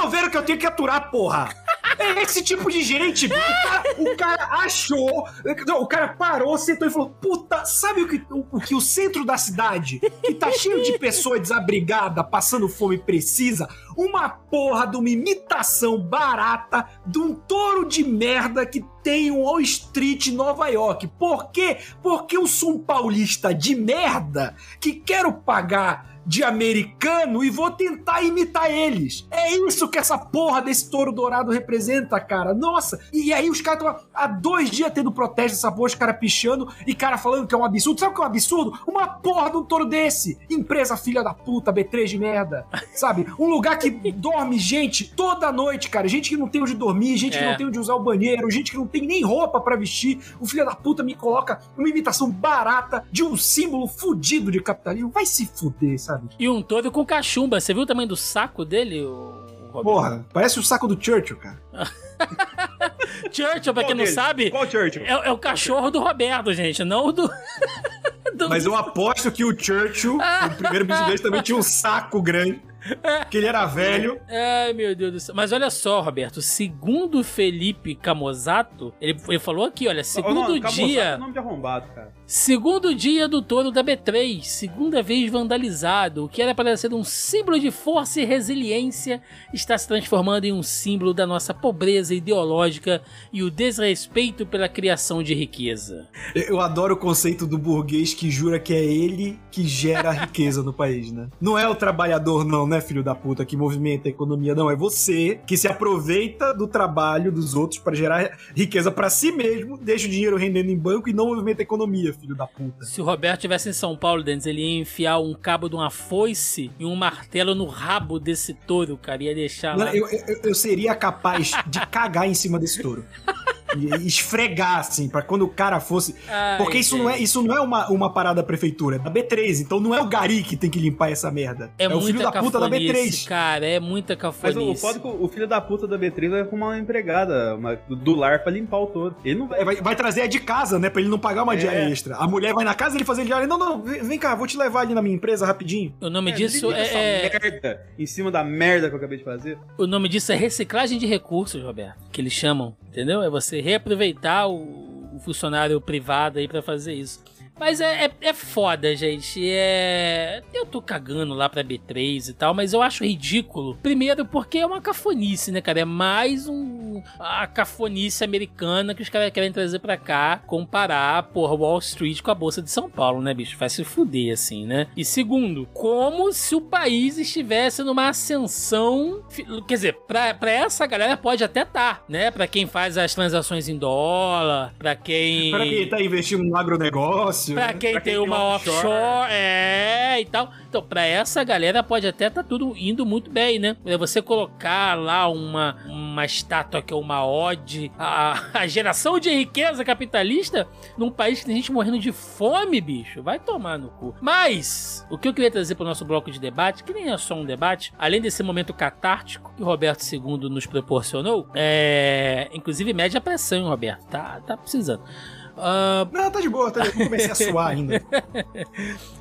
Speaker 2: Vendo que eu tenho que aturar, porra. É esse tipo de gente. O cara, o cara achou. Não, o cara parou, sentou e falou: Puta, sabe o que, o, o, que o centro da cidade, que tá cheio de pessoa desabrigada, passando fome precisa? Uma porra de uma imitação barata de um touro de merda que tem um Wall Street Nova York. Por quê? Porque eu sou um paulista de merda que quero pagar de americano e vou tentar imitar eles. É isso que essa porra desse touro dourado representa, cara. Nossa! E aí os caras estão há dois dias tendo protesto dessa porra, os caras pichando e cara falando que é um absurdo. Sabe o que é um absurdo? Uma porra de um touro desse. Empresa filha da puta, B3 de merda. Sabe? Um lugar que dorme gente toda noite, cara. Gente que não tem onde dormir, gente é. que não tem onde usar o banheiro, gente que não tem nem roupa para vestir. O filho da puta me coloca uma imitação barata de um símbolo fudido de capitalismo. Vai se fuder, sabe? Sabe?
Speaker 1: E um touro com cachumba. Você viu o tamanho do saco dele,
Speaker 2: Roberto? Porra, parece o saco do Churchill, cara.
Speaker 1: Churchill, pra quem não sabe,
Speaker 3: Qual Churchill?
Speaker 1: É, é o cachorro do Roberto, gente, não do.
Speaker 2: do... Mas eu aposto que o Churchill, o primeiro bicho também tinha um saco grande. que ele era velho.
Speaker 1: Ai, meu Deus do céu. Mas olha só, Roberto, segundo Felipe Camozato, ele, ele falou aqui, olha, segundo não, dia...
Speaker 3: É nome de arrombado, cara.
Speaker 1: Segundo dia do touro da B3, segunda vez vandalizado, o que era para ser um símbolo de força e resiliência, está se transformando em um símbolo da nossa pobreza ideológica e o desrespeito pela criação de riqueza.
Speaker 2: Eu adoro o conceito do burguês que jura que é ele que gera a riqueza no país, né? Não é o trabalhador, não, né, filho da puta, que movimenta a economia, não. É você que se aproveita do trabalho dos outros para gerar riqueza para si mesmo, deixa o dinheiro rendendo em banco e não movimenta a economia, filho da puta.
Speaker 1: Se o Roberto tivesse em São Paulo, Denis, ele ia enfiar um cabo de uma foice e um martelo no rabo desse touro, cara. Ia deixar lá.
Speaker 2: Eu, eu, eu seria capaz de cagar em cima desse touro. e esfregar, assim, para quando o cara fosse. Ai, Porque isso não é, isso não é uma, uma parada da prefeitura, é da B3. Então não é o Gari que tem que limpar essa merda.
Speaker 1: É, é o filho da puta da B3. Cara, é muita cafonice.
Speaker 3: Mas o, foda é o filho da puta da B3 vai arrumar uma empregada uma, do lar pra limpar o todo. Ele não
Speaker 2: vai... vai. vai. trazer a de casa, né? Pra ele não pagar uma é. diária extra. A mulher vai na casa ele fazer diária. Não, não, vem cá, vou te levar ali na minha empresa rapidinho.
Speaker 1: O nome é, disso é.
Speaker 3: é- merda em cima da merda que eu acabei de fazer.
Speaker 1: O nome disso é reciclagem de recursos, Roberto. Que eles chamam. Entendeu? É você reaproveitar o, o funcionário privado aí para fazer isso. Mas é, é, é, foda, gente. É. Eu tô cagando lá pra B3 e tal, mas eu acho ridículo. Primeiro, porque é uma cafonice, né, cara? É mais um. A cafonice americana que os caras querem trazer pra cá, comparar, porra, Wall Street com a Bolsa de São Paulo, né, bicho? Vai se fuder, assim, né? E segundo, como se o país estivesse numa ascensão. Quer dizer, pra, pra essa galera pode até tá, né? Pra quem faz as transações em dólar, pra quem.
Speaker 2: Pra quem tá investindo no agronegócio
Speaker 1: fácil. Pra né? quem, pra quem tem, tem, uma offshore, offshore, é, e tal. Então, pra essa galera pode até estar tá tudo indo muito bem, né? É você colocar lá uma, uma estátua que é uma ode à, à geração de riqueza capitalista num país que tem gente morrendo de fome, bicho. Vai tomar no cu. Mas, o que eu queria trazer pro nosso bloco de debate, que nem é só um debate, além desse momento catártico que o Roberto II nos proporcionou, é. Inclusive, mede a pressão, hein, Roberto? Tá, tá precisando.
Speaker 2: Uh... Não, tá de boa, tá de boa. comecei a suar ainda.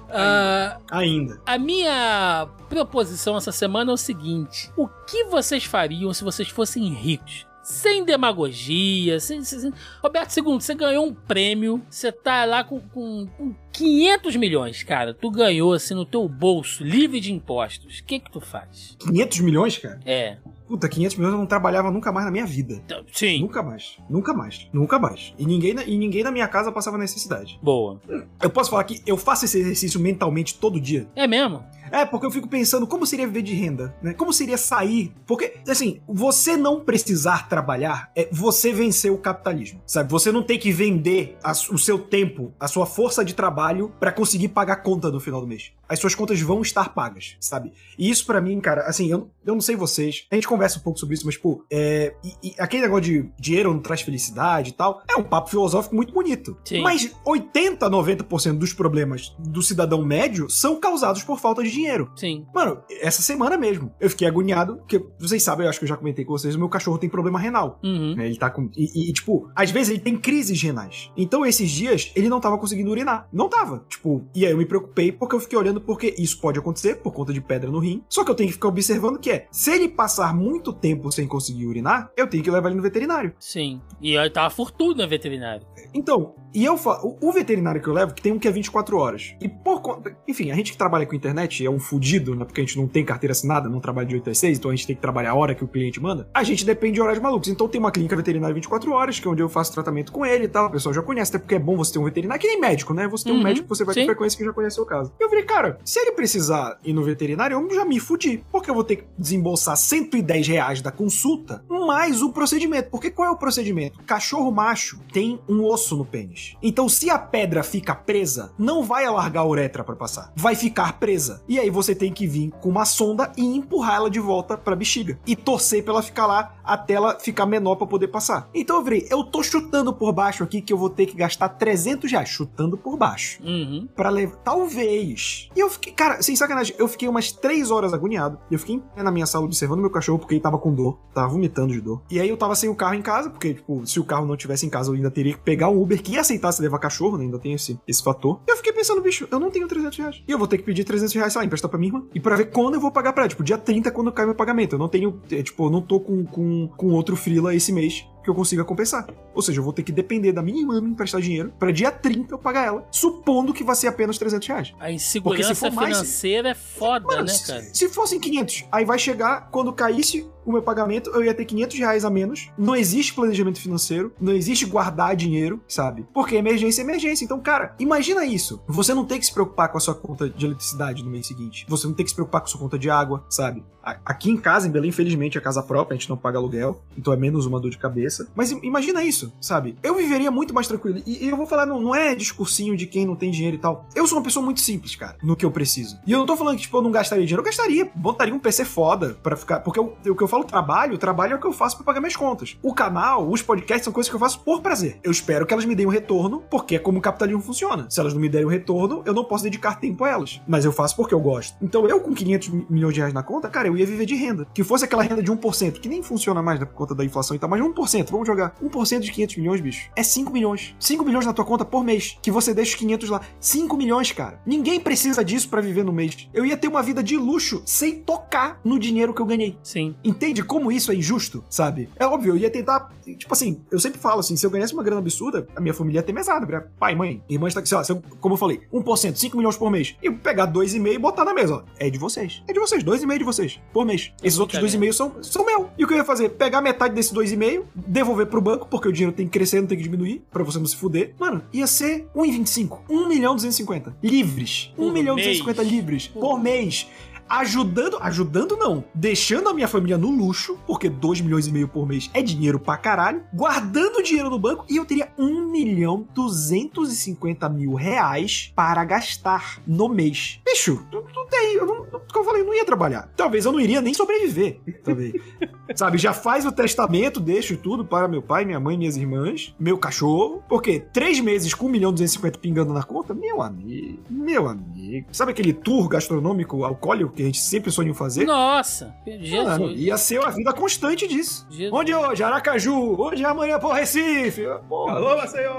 Speaker 1: Uh,
Speaker 2: ainda.
Speaker 1: A minha proposição essa semana é o seguinte: o que vocês fariam se vocês fossem ricos? sem demagogia, sem, sem... Roberto II, você ganhou um prêmio, você tá lá com, com, com 500 milhões, cara. Tu ganhou assim no teu bolso, livre de impostos. O que que tu faz?
Speaker 2: 500 milhões, cara?
Speaker 1: É.
Speaker 2: Puta, 500 milhões eu não trabalhava nunca mais na minha vida.
Speaker 1: Então, sim.
Speaker 2: Nunca mais. Nunca mais. Nunca mais. E ninguém, e ninguém na minha casa passava necessidade.
Speaker 1: Boa.
Speaker 2: Eu posso falar que eu faço esse exercício mentalmente todo dia.
Speaker 1: É mesmo?
Speaker 2: É, porque eu fico pensando como seria viver de renda, né? Como seria sair? Porque, assim, você não precisar trabalhar é você vencer o capitalismo, sabe? Você não tem que vender a, o seu tempo, a sua força de trabalho para conseguir pagar a conta no final do mês. As suas contas vão estar pagas, sabe? E isso para mim, cara, assim, eu, eu não sei vocês, a gente conversa um pouco sobre isso, mas, pô, é, e, e aquele negócio de dinheiro não traz felicidade e tal, é um papo filosófico muito bonito.
Speaker 1: Sim.
Speaker 2: Mas 80, 90% dos problemas do cidadão médio são causados por falta de dinheiro.
Speaker 1: Sim.
Speaker 2: Mano, essa semana mesmo, eu fiquei agoniado, porque vocês sabem, eu acho que eu já comentei com vocês, o meu cachorro tem problema renal.
Speaker 1: Uhum.
Speaker 2: né? Ele tá com. E, e, tipo, às vezes ele tem crises renais. Então, esses dias, ele não tava conseguindo urinar. Não tava. Tipo, e aí eu me preocupei porque eu fiquei olhando porque isso pode acontecer por conta de pedra no rim. Só que eu tenho que ficar observando que é, se ele passar muito tempo sem conseguir urinar, eu tenho que levar ele no veterinário.
Speaker 1: Sim. E aí tá uma fortuna veterinário.
Speaker 2: Então, e eu fa... o, o veterinário que eu levo, que tem um que é 24 horas. E por conta. Enfim, a gente que trabalha com internet é um fudido, né? Porque a gente não tem carteira assinada, não trabalha de 8 às 6, então a gente tem que trabalhar a hora que o cliente manda. A gente depende de horários malucos. Então tem uma clínica veterinária 24 horas, que é onde eu faço tratamento com ele e tal. O pessoal já conhece, até porque é bom você ter um veterinário, que nem médico, né? Você tem um
Speaker 1: Uhum,
Speaker 2: médico que você vai
Speaker 1: sim.
Speaker 2: com frequência que já conhece o caso. Eu falei, cara, se ele precisar ir no veterinário, eu já me fudi. Porque eu vou ter que desembolsar 110 reais da consulta, mais o procedimento. Porque qual é o procedimento? Cachorro macho tem um osso no pênis. Então, se a pedra fica presa, não vai alargar a uretra pra passar. Vai ficar presa. E aí você tem que vir com uma sonda e empurrar ela de volta pra bexiga. E torcer pra ela ficar lá até ela ficar menor pra poder passar. Então eu falei, eu tô chutando por baixo aqui que eu vou ter que gastar 300 reais. Chutando por baixo.
Speaker 1: Uhum.
Speaker 2: Pra levar. Talvez. E eu fiquei. Cara, sem sacanagem, eu fiquei umas 3 horas agoniado. E eu fiquei na minha sala observando meu cachorro porque ele tava com dor. Tava vomitando de dor. E aí eu tava sem o carro em casa, porque, tipo, se o carro não tivesse em casa, eu ainda teria que pegar um Uber que ia aceitar se levar cachorro, né? Ainda tem esse, esse fator. E eu fiquei pensando, bicho, eu não tenho 300 reais. E eu vou ter que pedir 300 reais, sei lá, emprestar pra minha irmã. E pra ver quando eu vou pagar pra ela. Tipo, dia 30 é quando cai meu pagamento. Eu não tenho. é, tipo, eu não tô com, com, com outro freela esse mês que eu consiga compensar. Ou seja, eu vou ter que depender da minha irmã me emprestar dinheiro pra dia 30 eu pagar ela, supondo que vai ser apenas 300 reais.
Speaker 1: A insegurança
Speaker 2: for mais-
Speaker 1: financeira é foda,
Speaker 2: Mano,
Speaker 1: né,
Speaker 2: se-
Speaker 1: cara?
Speaker 2: Se fossem 500, aí vai chegar, quando caísse o meu pagamento, eu ia ter 500 reais a menos. Não existe planejamento financeiro, não existe guardar dinheiro, sabe? Porque emergência é emergência. Então, cara, imagina isso. Você não tem que se preocupar com a sua conta de eletricidade no mês seguinte. Você não tem que se preocupar com a sua conta de água, sabe? Aqui em casa, em Belém, infelizmente, é casa própria, a gente não paga aluguel, então é menos uma dor de cabeça. Mas im- imagina isso, sabe? Eu viveria muito mais tranquilo. E, e eu vou falar, não, não é discursinho de quem não tem dinheiro e tal. Eu sou uma pessoa muito simples, cara, no que eu preciso. E eu não tô falando que, tipo, eu não gastaria dinheiro. Eu gastaria, botaria um PC foda pra ficar. Porque eu- o que eu falo trabalho, trabalho é o que eu faço pra pagar minhas contas. O canal, os podcasts são coisas que eu faço por prazer. Eu espero que elas me deem um retorno, porque é como o capitalismo funciona. Se elas não me derem um retorno, eu não posso dedicar tempo a elas. Mas eu faço porque eu gosto. Então eu, com 500 mi- milhões de reais na conta, cara, eu ia viver de renda. Que fosse aquela renda de 1%, que nem funciona mais por conta da inflação e tal, mas 1%, vamos jogar. 1% de 500 milhões, bicho, é 5 milhões. 5 milhões na tua conta por mês, que você deixa os 500 lá. 5 milhões, cara. Ninguém precisa disso pra viver no mês. Eu ia ter uma vida de luxo sem tocar no dinheiro que eu ganhei.
Speaker 1: Sim.
Speaker 2: Entende como isso é injusto, sabe? É óbvio, eu ia tentar. Tipo assim, eu sempre falo assim: se eu ganhasse uma grana absurda, a minha família ia ter mesada. né? Pai, mãe, irmã está aqui, sei lá, se eu- como eu falei, 1%, 5 milhões por mês. E pegar 2,5 e botar na mesa, ó. É de vocês. É de vocês, 2,5 de vocês, por mês. Esses outros
Speaker 1: muita
Speaker 2: 2,5 são, são meu. E o que eu ia fazer? Pegar metade desse 2,5, devolver pro banco, porque o dinheiro tem que crescer, não tem que diminuir, pra você não se fuder. Mano, ia ser 1,25. 1 milhão 250. Livres. 1
Speaker 1: Por
Speaker 2: milhão
Speaker 1: mês.
Speaker 2: 250 livres. Por mês ajudando, ajudando não, deixando a minha família no luxo, porque 2 milhões e meio por mês é dinheiro pra caralho, guardando dinheiro no banco e eu teria 1 milhão 250 mil reais para gastar no mês. Bicho, não, não tem, eu não, como eu falei, eu não ia trabalhar. Talvez eu não iria nem sobreviver, também. Sabe, já faz o testamento, deixo tudo para meu pai, minha mãe, minhas irmãs, meu cachorro, porque três meses com 1 milhão 250 pingando na conta, meu amigo, meu amigo. amigo. Sabe aquele tour gastronômico alcoólico que a gente sempre sonhou fazer?
Speaker 1: Nossa, Jesus. Mano,
Speaker 2: ia ser a vida constante disso. Jesus. Onde hoje? Aracaju. Onde amanhã, pô, Recife. Porra.
Speaker 3: Alô, Maceió.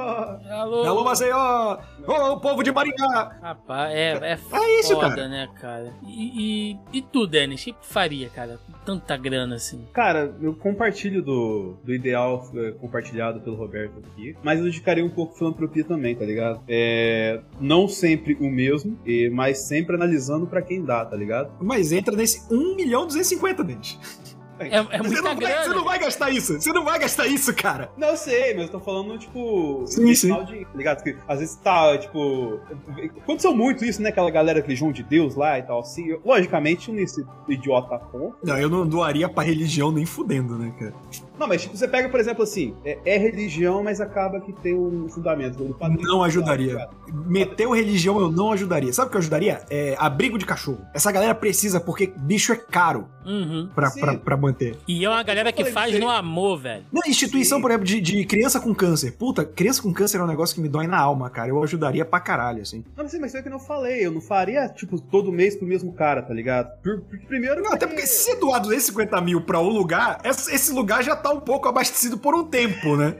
Speaker 2: Alô. Alô, Maceió. Ô, o povo de Maringá.
Speaker 1: Rapaz, é, é, é isso, foda, cara. né, cara? E, e, e tu, Denis, o que faria, cara? Com tanta grana assim.
Speaker 3: Cara, eu compartilho do, do ideal é, compartilhado pelo Roberto aqui, mas eu dedicaria um pouco filantropia também, tá ligado? É, não sempre o mesmo, mas sempre analisando para quem dá, tá ligado?
Speaker 2: Mas entra nesse 1 milhão 250, Denis.
Speaker 1: É, é muita
Speaker 2: você
Speaker 1: não grana.
Speaker 2: Vai, você não vai gastar isso. Você não vai gastar isso, cara.
Speaker 3: Não, sei, mas eu tô falando, tipo.
Speaker 2: Sim, sim.
Speaker 3: De, tá ligado? Que às vezes tá, tipo. Aconteceu muito isso, né? Aquela galera que João de Deus lá e tal, assim. Eu, logicamente, nesse idiota pô.
Speaker 2: Não, eu não doaria pra religião nem fudendo, né, cara?
Speaker 3: Não, mas tipo, você pega, por exemplo, assim, é, é religião, mas acaba que tem um fundamento.
Speaker 2: não ajudaria. Tá Meteu religião eu não ajudaria. Sabe o que eu ajudaria? É abrigo de cachorro. Essa galera precisa porque bicho é caro
Speaker 1: uhum.
Speaker 2: pra, pra, pra, manter.
Speaker 1: E é uma galera que faz no amor, velho.
Speaker 2: Não, instituição, Sim. por exemplo, de, de, criança com câncer. Puta, criança com câncer é um negócio que me dói na alma, cara. Eu ajudaria pra caralho, assim.
Speaker 3: Não, mas, mas é o que eu não falei. Eu não faria, tipo, todo mês pro mesmo cara, tá ligado? Por, por, primeiro.
Speaker 2: Não, porque... até porque se doar 250 mil pra um lugar, esse lugar já tá um pouco abastecido por um tempo, né?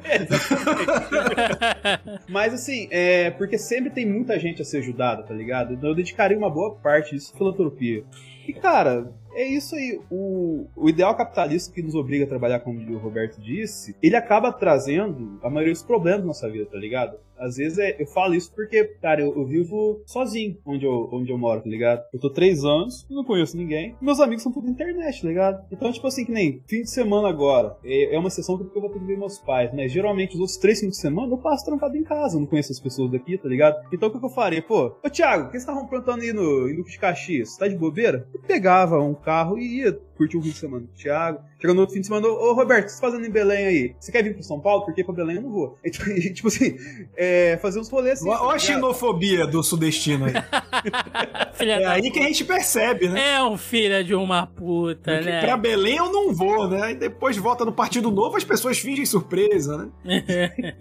Speaker 3: mas assim, é porque sempre tem muita gente a ser ajudada, tá ligado? Então eu dedicaria uma boa parte disso à filantropia. E, cara, é isso aí. O, o ideal capitalista que nos obriga a trabalhar, como o Roberto disse, ele acaba trazendo a maioria dos problemas da nossa vida, tá ligado? Às vezes é, eu falo isso porque, cara, eu, eu, vivo sozinho onde eu, onde eu moro, tá ligado? Eu tô três anos, não conheço ninguém. Meus amigos são tudo internet, tá ligado? Então, tipo assim, que nem fim de semana agora. É, é uma sessão que eu vou ter que ver meus pais, mas geralmente os outros três fins de semana eu passo trancado em casa, não conheço as pessoas daqui, tá ligado? Então o que, que eu faria? Pô, ô Thiago, o que você tá aprontando aí no, no de Caxias? Tá de bobeira? Eu pegava um carro e ia curtir um fim de semana com o Thiago. Chegando no outro fim de semana, ô Roberto, o que você tá fazendo em Belém aí? Você quer vir pro São Paulo? Porque pra Belém eu não vou. E, tipo, e, tipo assim, é, fazer uns rolês assim.
Speaker 2: Olha a xenofobia do sudestino aí. é aí que a gente percebe, né?
Speaker 1: É um filho de uma puta, Porque né?
Speaker 2: Pra Belém eu não vou, né? E depois volta no Partido Novo, as pessoas fingem surpresa, né?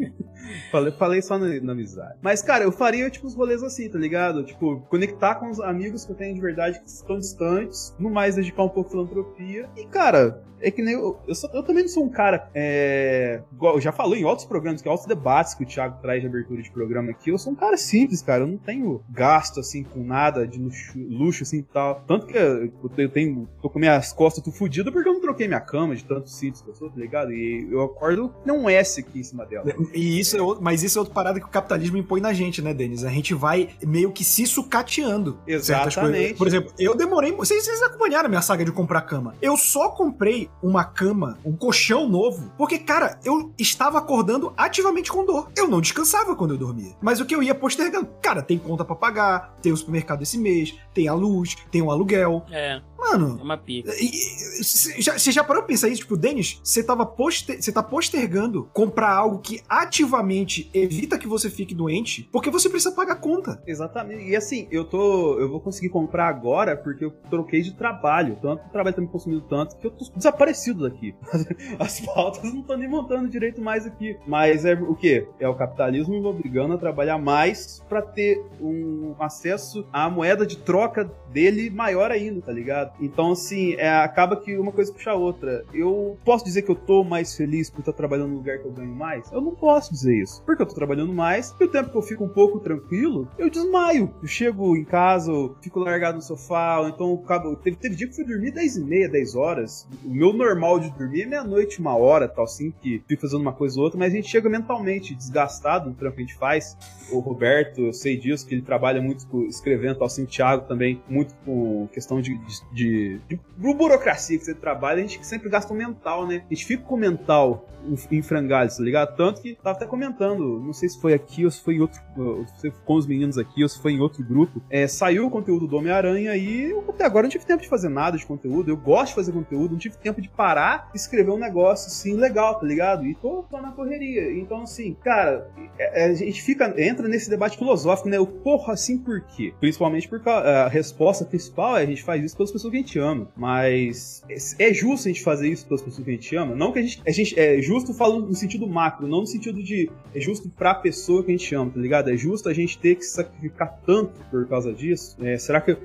Speaker 3: falei, falei só na, na, amizade. Mas, cara, eu faria, tipo, uns rolês assim, tá ligado? Tipo, conectar com os amigos que eu tenho de verdade que estão distantes, no mais dedicar um pouco filantropia. E, cara, é que nem eu, eu, sou, eu, também não sou um cara. É, igual, eu já falei em outros programas, que é debates que o Thiago traz de abertura de programa aqui. Eu sou um cara simples, cara. Eu não tenho gasto assim com nada de luxo, luxo assim e tal. Tanto que eu, eu tenho. tô com minhas costas tudo fodido porque eu não troquei minha cama de tantos sítios que eu sou, tá ligado? E eu acordo não um S aqui em cima dela.
Speaker 2: E isso é outro, mas isso é outra parada que o capitalismo impõe na gente, né, Denis? A gente vai meio que se sucateando.
Speaker 3: Exatamente.
Speaker 2: Por exemplo, eu demorei. Vocês, vocês acompanharam a minha saga de comprar cama. Eu só comprei uma cama, um colchão novo, porque, cara, eu estava acordando ativamente com dor. Eu não descansava quando eu dormia. Mas o que eu ia postergando? Cara, tem conta para pagar, tem o supermercado esse mês, tem a luz, tem o aluguel.
Speaker 1: É.
Speaker 2: Mano.
Speaker 1: É uma pica.
Speaker 2: Você já, já parou pra pensar isso? Tipo, Denis, você tava poster, você tá postergando comprar algo que ativamente evita que você fique doente, porque você precisa pagar conta.
Speaker 3: Exatamente. E assim, eu tô. Eu vou conseguir comprar agora porque eu troquei de trabalho. Tanto o trabalho tá me consumindo tanto que eu tô desaparecido daqui. As pautas não estão nem montando direito mais aqui. Mas é o que? É o capitalismo me obrigando a trabalhar mais para ter um acesso à moeda de troca dele maior ainda, tá ligado? Então, assim, é, acaba que uma coisa puxa a outra. Eu posso dizer que eu tô mais feliz por estar trabalhando no lugar que eu ganho mais? Eu não posso dizer isso. Porque eu tô trabalhando mais e o tempo que eu fico um pouco tranquilo, eu desmaio. Eu chego em casa, eu fico largado no sofá, ou então acabo. Teve, teve dia que fui dormir 10 e meia, 10 horas. O meu normal de dormir é meia-noite, uma hora, tal, assim, que fico fazendo uma coisa ou outra, mas a gente chega mentalmente desgastado no trampo que a gente faz. O Roberto, eu sei disso, que ele trabalha muito escrevendo, tal, assim, o Thiago também, muito com questão de, de, de, de burocracia que você trabalha, a gente sempre gasta o mental, né? A gente fica com o mental em frangalhos, tá ligado? Tanto que tava até comentando, não sei se foi aqui ou se foi em outro, se com os meninos aqui ou se foi em outro grupo, é, saiu o conteúdo do Homem-Aranha e até agora não tive tempo de fazer nada de conteúdo, eu gosto de fazer conteúdo, não tive tempo de parar e escrever um negócio assim legal, tá ligado? E tô, tô na correria. Então, assim, cara, é, é, a gente fica, entra nesse debate filosófico, né? O porra, assim por quê? Principalmente porque a resposta principal é a gente faz isso pelas pessoas que que a gente ama, mas é justo a gente fazer isso pelas pessoas que a gente ama? Não que a gente, a gente é justo falando no sentido macro, não no sentido de é justo pra pessoa que a gente ama, tá ligado? É justo a gente ter que sacrificar tanto por causa disso? É, será que as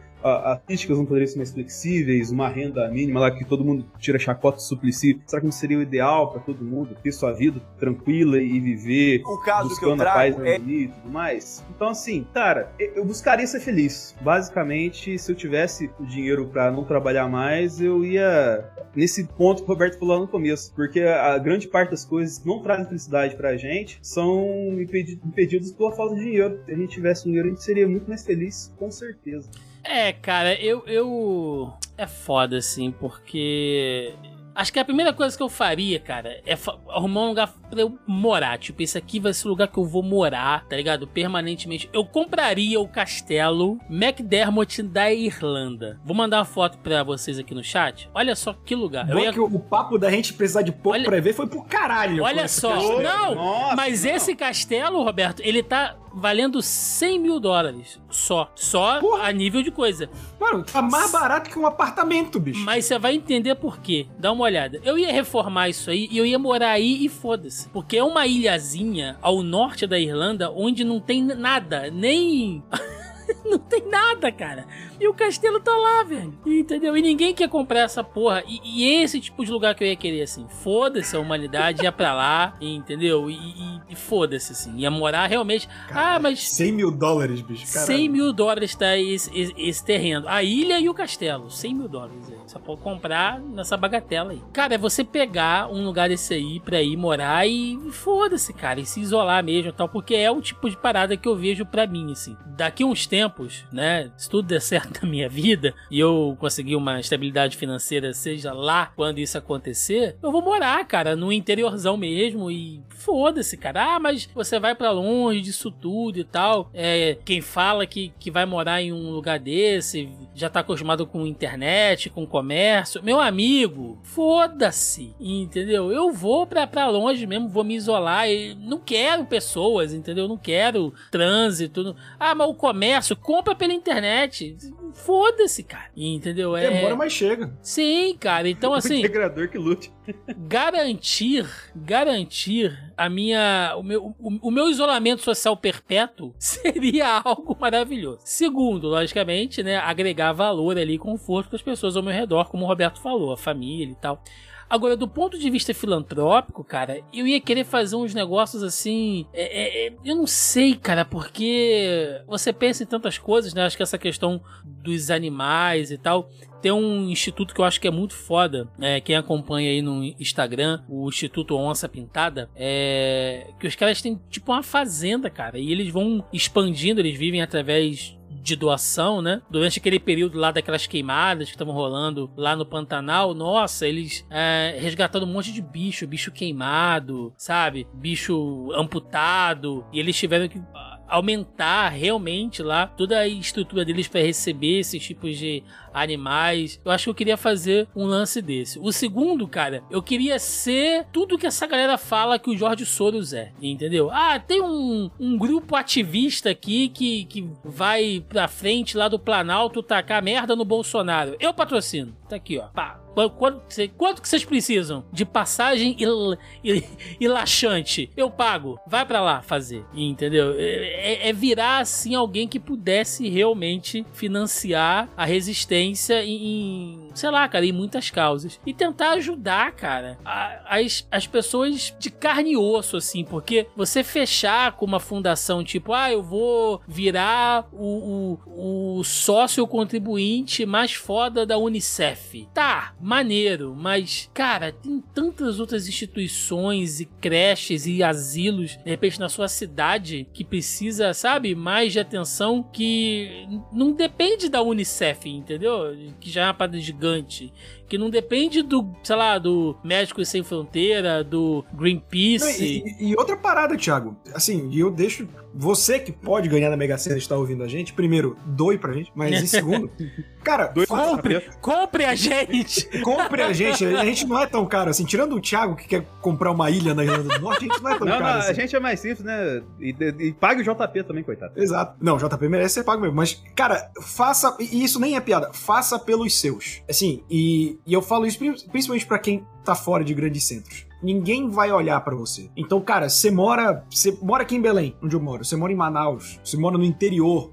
Speaker 3: críticas não poderiam ser mais flexíveis, uma renda mínima lá que todo mundo tira chacota do suplicy. Será que não seria o ideal para todo mundo ter sua vida tranquila e viver
Speaker 4: o caso
Speaker 3: buscando
Speaker 4: que eu trago
Speaker 3: a paz
Speaker 4: é...
Speaker 3: e tudo mais? Então, assim, cara, eu buscaria ser feliz. Basicamente, se eu tivesse o dinheiro para não trabalhar mais, eu ia nesse ponto que o Roberto falou no começo, porque a grande parte das coisas que não trazem felicidade pra gente são impedidas pela falta de dinheiro. Se a gente tivesse dinheiro, a gente seria muito mais feliz, com certeza.
Speaker 1: É, cara, eu, eu. É foda, assim, porque Acho que a primeira coisa que eu faria, cara, é arrumar um lugar pra eu morar. Tipo, esse aqui vai ser o lugar que eu vou morar, tá ligado? Permanentemente. Eu compraria o castelo McDermott da Irlanda. Vou mandar uma foto pra vocês aqui no chat. Olha só que lugar.
Speaker 2: Eu ia... que o papo da gente precisar de pouco olha... pra ver foi pro caralho.
Speaker 1: Olha só. Não, Nossa, mas não. esse castelo, Roberto, ele tá valendo 100 mil dólares. Só. Só Porra. a nível de coisa.
Speaker 2: Mano, tá mais barato que um apartamento, bicho.
Speaker 1: Mas você vai entender por quê. Dá uma olhada. Eu ia reformar isso aí e eu ia morar aí e foda-se. Porque é uma ilhazinha ao norte da Irlanda onde não tem nada, nem. não tem nada, cara. E o castelo tá lá, velho. Entendeu? E ninguém quer comprar essa porra. E, e esse tipo de lugar que eu ia querer, assim. Foda-se a humanidade, ia pra lá, entendeu? E, e, e foda-se, assim. Ia morar realmente. ah, mas.
Speaker 2: 100 mil dólares, bicho.
Speaker 1: Caralho. 100 mil dólares tá esse, esse, esse, terreno. A ilha e o castelo. 100 mil dólares aí. Só pode comprar nessa bagatela aí. Cara, é você pegar um lugar desse aí pra ir morar e foda-se, cara. E se isolar mesmo e tal. Porque é o tipo de parada que eu vejo pra mim, assim. Daqui uns tempos, né? Se tudo der certo da minha vida e eu conseguir uma estabilidade financeira, seja lá quando isso acontecer, eu vou morar, cara, no interiorzão mesmo e foda-se, cara. Ah, mas você vai para longe disso tudo e tal. É, quem fala que, que vai morar em um lugar desse já tá acostumado com internet, com comércio. Meu amigo, foda-se, entendeu? Eu vou pra, longe mesmo, vou me isolar. E não quero pessoas, entendeu? Não quero trânsito. Ah, mas o comércio, compra pela internet foda-se, cara. Entendeu?
Speaker 2: É... Demora, mas chega.
Speaker 1: Sim, cara. Então, assim.
Speaker 3: o integrador que lute.
Speaker 1: garantir, garantir a minha, o meu, o, o, meu isolamento social perpétuo seria algo maravilhoso. Segundo, logicamente, né, agregar valor ali, conforto para as pessoas ao meu redor, como o Roberto falou, a família e tal. Agora, do ponto de vista filantrópico, cara, eu ia querer fazer uns negócios assim. É, é, é, eu não sei, cara, porque você pensa em tantas coisas, né? Acho que essa questão dos animais e tal. Tem um instituto que eu acho que é muito foda, é, quem acompanha aí no Instagram, o Instituto Onça Pintada, é que os caras têm tipo uma fazenda, cara, e eles vão expandindo, eles vivem através de doação, né? Durante aquele período lá daquelas queimadas que estavam rolando lá no Pantanal, nossa, eles é, resgatando um monte de bicho, bicho queimado, sabe? Bicho amputado, e eles tiveram que aumentar realmente lá toda a estrutura deles para receber esses tipos de animais. Eu acho que eu queria fazer um lance desse. O segundo, cara, eu queria ser tudo que essa galera fala que o Jorge Soros é, entendeu? Ah, tem um, um grupo ativista aqui que, que vai pra frente lá do Planalto tacar merda no Bolsonaro. Eu patrocino. Tá aqui, ó. Pá. Quanto, quanto que vocês precisam de passagem e, e, e laxante? Eu pago. Vai para lá fazer. Entendeu? É, é, virar assim alguém que pudesse realmente financiar a resistência em, sei lá, cara, em muitas causas. E tentar ajudar, cara, a, as, as pessoas de carne e osso, assim, porque você fechar com uma fundação tipo, ah, eu vou virar o, o, o sócio contribuinte mais foda da Unicef Tá, maneiro, mas, cara, tem tantas outras instituições e creches e asilos, de repente, na sua cidade que precisa, sabe, mais de atenção que não depende da Unicef, entendeu? Que já é uma parada gigante que não depende do, sei lá, do Médicos Sem Fronteira, do Greenpeace.
Speaker 2: Não, e, e, outra parada, Thiago, assim, e eu deixo você que pode ganhar na Mega Sena está ouvindo a gente, primeiro, doe pra gente, mas em segundo, cara,
Speaker 1: doe compre, compre a gente.
Speaker 2: Compre a gente. A gente não é tão caro assim. Tirando o Thiago que quer comprar uma ilha na Irlanda do Norte, a gente não é tão não, caro. Não, assim.
Speaker 3: a gente é mais simples, né? E, e, e pague o JP também, coitado.
Speaker 2: Exato. Não, o JP merece ser pago mesmo. Mas, cara, faça. E isso nem é piada. Faça pelos seus. Assim, e, e eu falo isso principalmente para quem tá fora de grandes centros. Ninguém vai olhar para você. Então, cara, você mora, você mora aqui em Belém, onde eu moro, você mora em Manaus, você mora no interior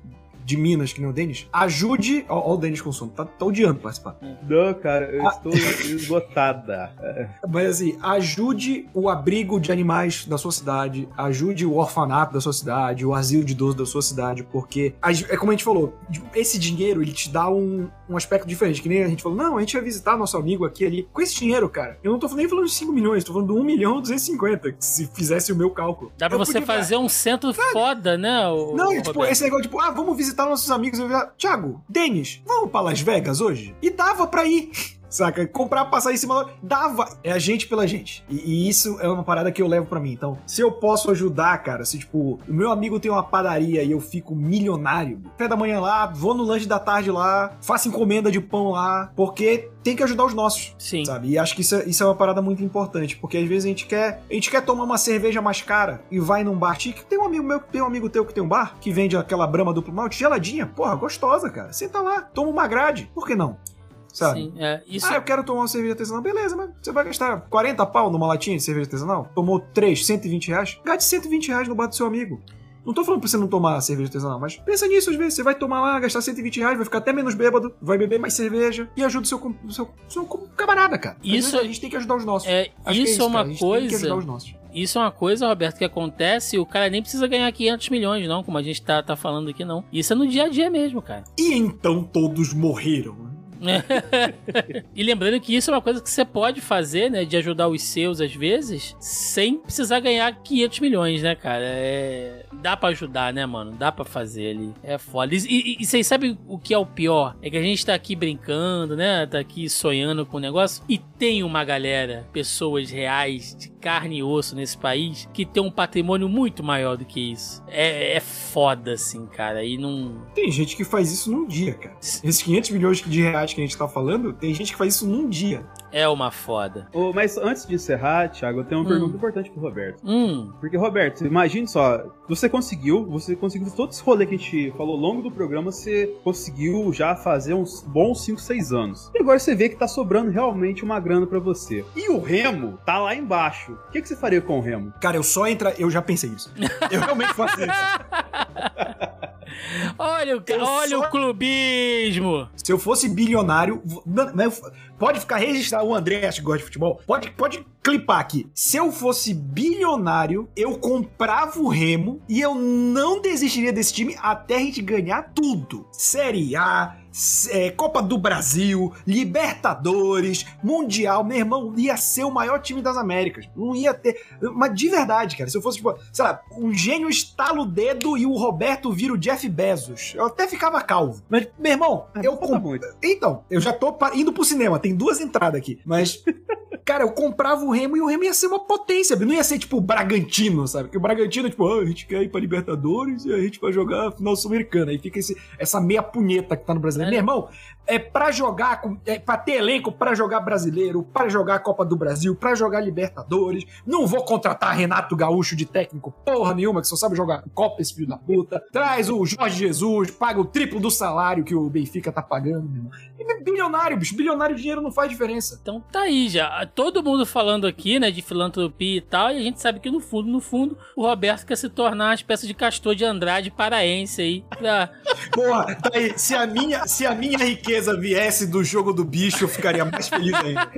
Speaker 2: de Minas, que nem o Denis, ajude. Ó, ó o Denis com sono, tá, tá odiando participar.
Speaker 3: Não, cara, eu ah. estou esgotada.
Speaker 2: Mas assim, ajude o abrigo de animais da sua cidade, ajude o orfanato da sua cidade, o asilo de idoso da sua cidade, porque é como a gente falou, esse dinheiro ele te dá um, um aspecto diferente. Que nem a gente falou, não, a gente vai visitar nosso amigo aqui ali. Com esse dinheiro, cara, eu não tô nem falando de 5 milhões, tô falando de 1 milhão e 250, se fizesse o meu cálculo.
Speaker 1: Dá pra
Speaker 2: eu
Speaker 1: você fazer um centro foda, né?
Speaker 2: O, não, o tipo, esse negócio, tipo, ah, vamos visitar nossos amigos. Eu ia, Thiago, Denis, vamos pra Las Vegas hoje? E dava pra ir. Saca? Comprar, passar em cima da... Dava. É a gente pela gente. E, e, isso é uma parada que eu levo para mim. Então, se eu posso ajudar, cara, se tipo, o meu amigo tem uma padaria e eu fico milionário, pé da manhã lá, vou no lanche da tarde lá, faço encomenda de pão lá, porque tem que ajudar os nossos.
Speaker 1: Sim.
Speaker 2: Sabe? E acho que isso é, isso é uma parada muito importante, porque às vezes a gente quer, a gente quer tomar uma cerveja mais cara e vai num bar chique. Tem um amigo meu, tem um amigo teu que tem um bar que vende aquela brama duplo malte geladinha, porra, gostosa, cara. Senta lá, toma uma grade. Por que não? Sabe? Sim,
Speaker 1: é, isso...
Speaker 2: Ah, eu quero tomar uma cerveja artesanal. Beleza, mas você vai gastar 40 pau numa latinha de cerveja artesanal? Tomou 3, 120 reais? Gaste 120 reais no bar do seu amigo. Não tô falando pra você não tomar cerveja artesanal, mas pensa nisso às vezes. Você vai tomar lá, gastar 120 reais, vai ficar até menos bêbado, vai beber mais cerveja e ajuda o seu, seu, o seu camarada, cara.
Speaker 1: Isso,
Speaker 2: a gente tem que ajudar os nossos.
Speaker 1: É, isso é, isso, é uma coisa. Isso é uma coisa, Roberto, que acontece o cara nem precisa ganhar 500 milhões, não, como a gente tá, tá falando aqui, não. Isso é no dia a dia mesmo, cara.
Speaker 2: E então todos morreram, né?
Speaker 1: e lembrando que isso é uma coisa que você pode fazer, né? De ajudar os seus às vezes, sem precisar ganhar 500 milhões, né, cara? É... Dá para ajudar, né, mano? Dá para fazer ali. É foda. E, e, e, vocês sabem o que é o pior? É que a gente tá aqui brincando, né? Tá aqui sonhando com o negócio. E tem uma galera, pessoas reais de carne e osso nesse país, que tem um patrimônio muito maior do que isso. É, é foda, assim, cara. E não.
Speaker 2: Tem gente que faz isso num dia, cara. Esses 500 milhões de reais que a gente tá falando, tem gente que faz isso num dia.
Speaker 1: É uma foda.
Speaker 3: Oh, mas antes de encerrar, Thiago, eu tenho uma hum. pergunta importante pro Roberto.
Speaker 1: Hum.
Speaker 3: Porque, Roberto, imagine só, você conseguiu, você conseguiu todo esse rolê que a gente falou ao longo do programa, você conseguiu já fazer uns bons 5, 6 anos. E agora você vê que tá sobrando realmente uma grana para você. E o Remo tá lá embaixo. O que, que você faria com o Remo?
Speaker 2: Cara, eu só entra. Eu já pensei isso. Eu realmente faço isso.
Speaker 1: olha o, olha só... o clubismo.
Speaker 2: Se eu fosse bilionário, pode ficar registrado o André que gosta de futebol. Pode, pode clipar aqui. Se eu fosse bilionário, eu comprava o Remo e eu não desistiria desse time até a gente ganhar tudo. Série A, é, Copa do Brasil, Libertadores, Mundial, meu irmão, ia ser o maior time das Américas. Não ia ter. Mas de verdade, cara, se eu fosse, tipo, sei lá, um gênio estala o dedo e o Roberto vira o Jeff Bezos, eu até ficava calvo. Mas, meu irmão, é, eu. Comp... Então, eu já tô indo pro cinema, tem duas entradas aqui, mas. cara, eu comprava o Remo e o Remo ia ser uma potência, não ia ser tipo o Bragantino, sabe? Porque o Bragantino, tipo, ah, a gente quer ir pra Libertadores e a gente vai jogar final sul-americana. Aí fica esse, essa meia punheta que tá no Brasil. É. Meu irmão, é para jogar, é para ter elenco para jogar brasileiro, para jogar a Copa do Brasil, para jogar Libertadores. Não vou contratar Renato Gaúcho de técnico porra nenhuma, que só sabe jogar Copa esse filho da puta. Traz o Jorge Jesus, paga o triplo do salário que o Benfica tá pagando, meu irmão. E bilionário, bicho, bilionário de dinheiro não faz diferença.
Speaker 1: Então tá aí já. Todo mundo falando aqui, né, de filantropia e tal, e a gente sabe que no fundo, no fundo, o Roberto quer se tornar uma espécie de castor de Andrade paraense aí. Pra...
Speaker 2: Porra, tá aí, se a minha, se a minha riqueza viesse do jogo do bicho, eu ficaria mais feliz ainda.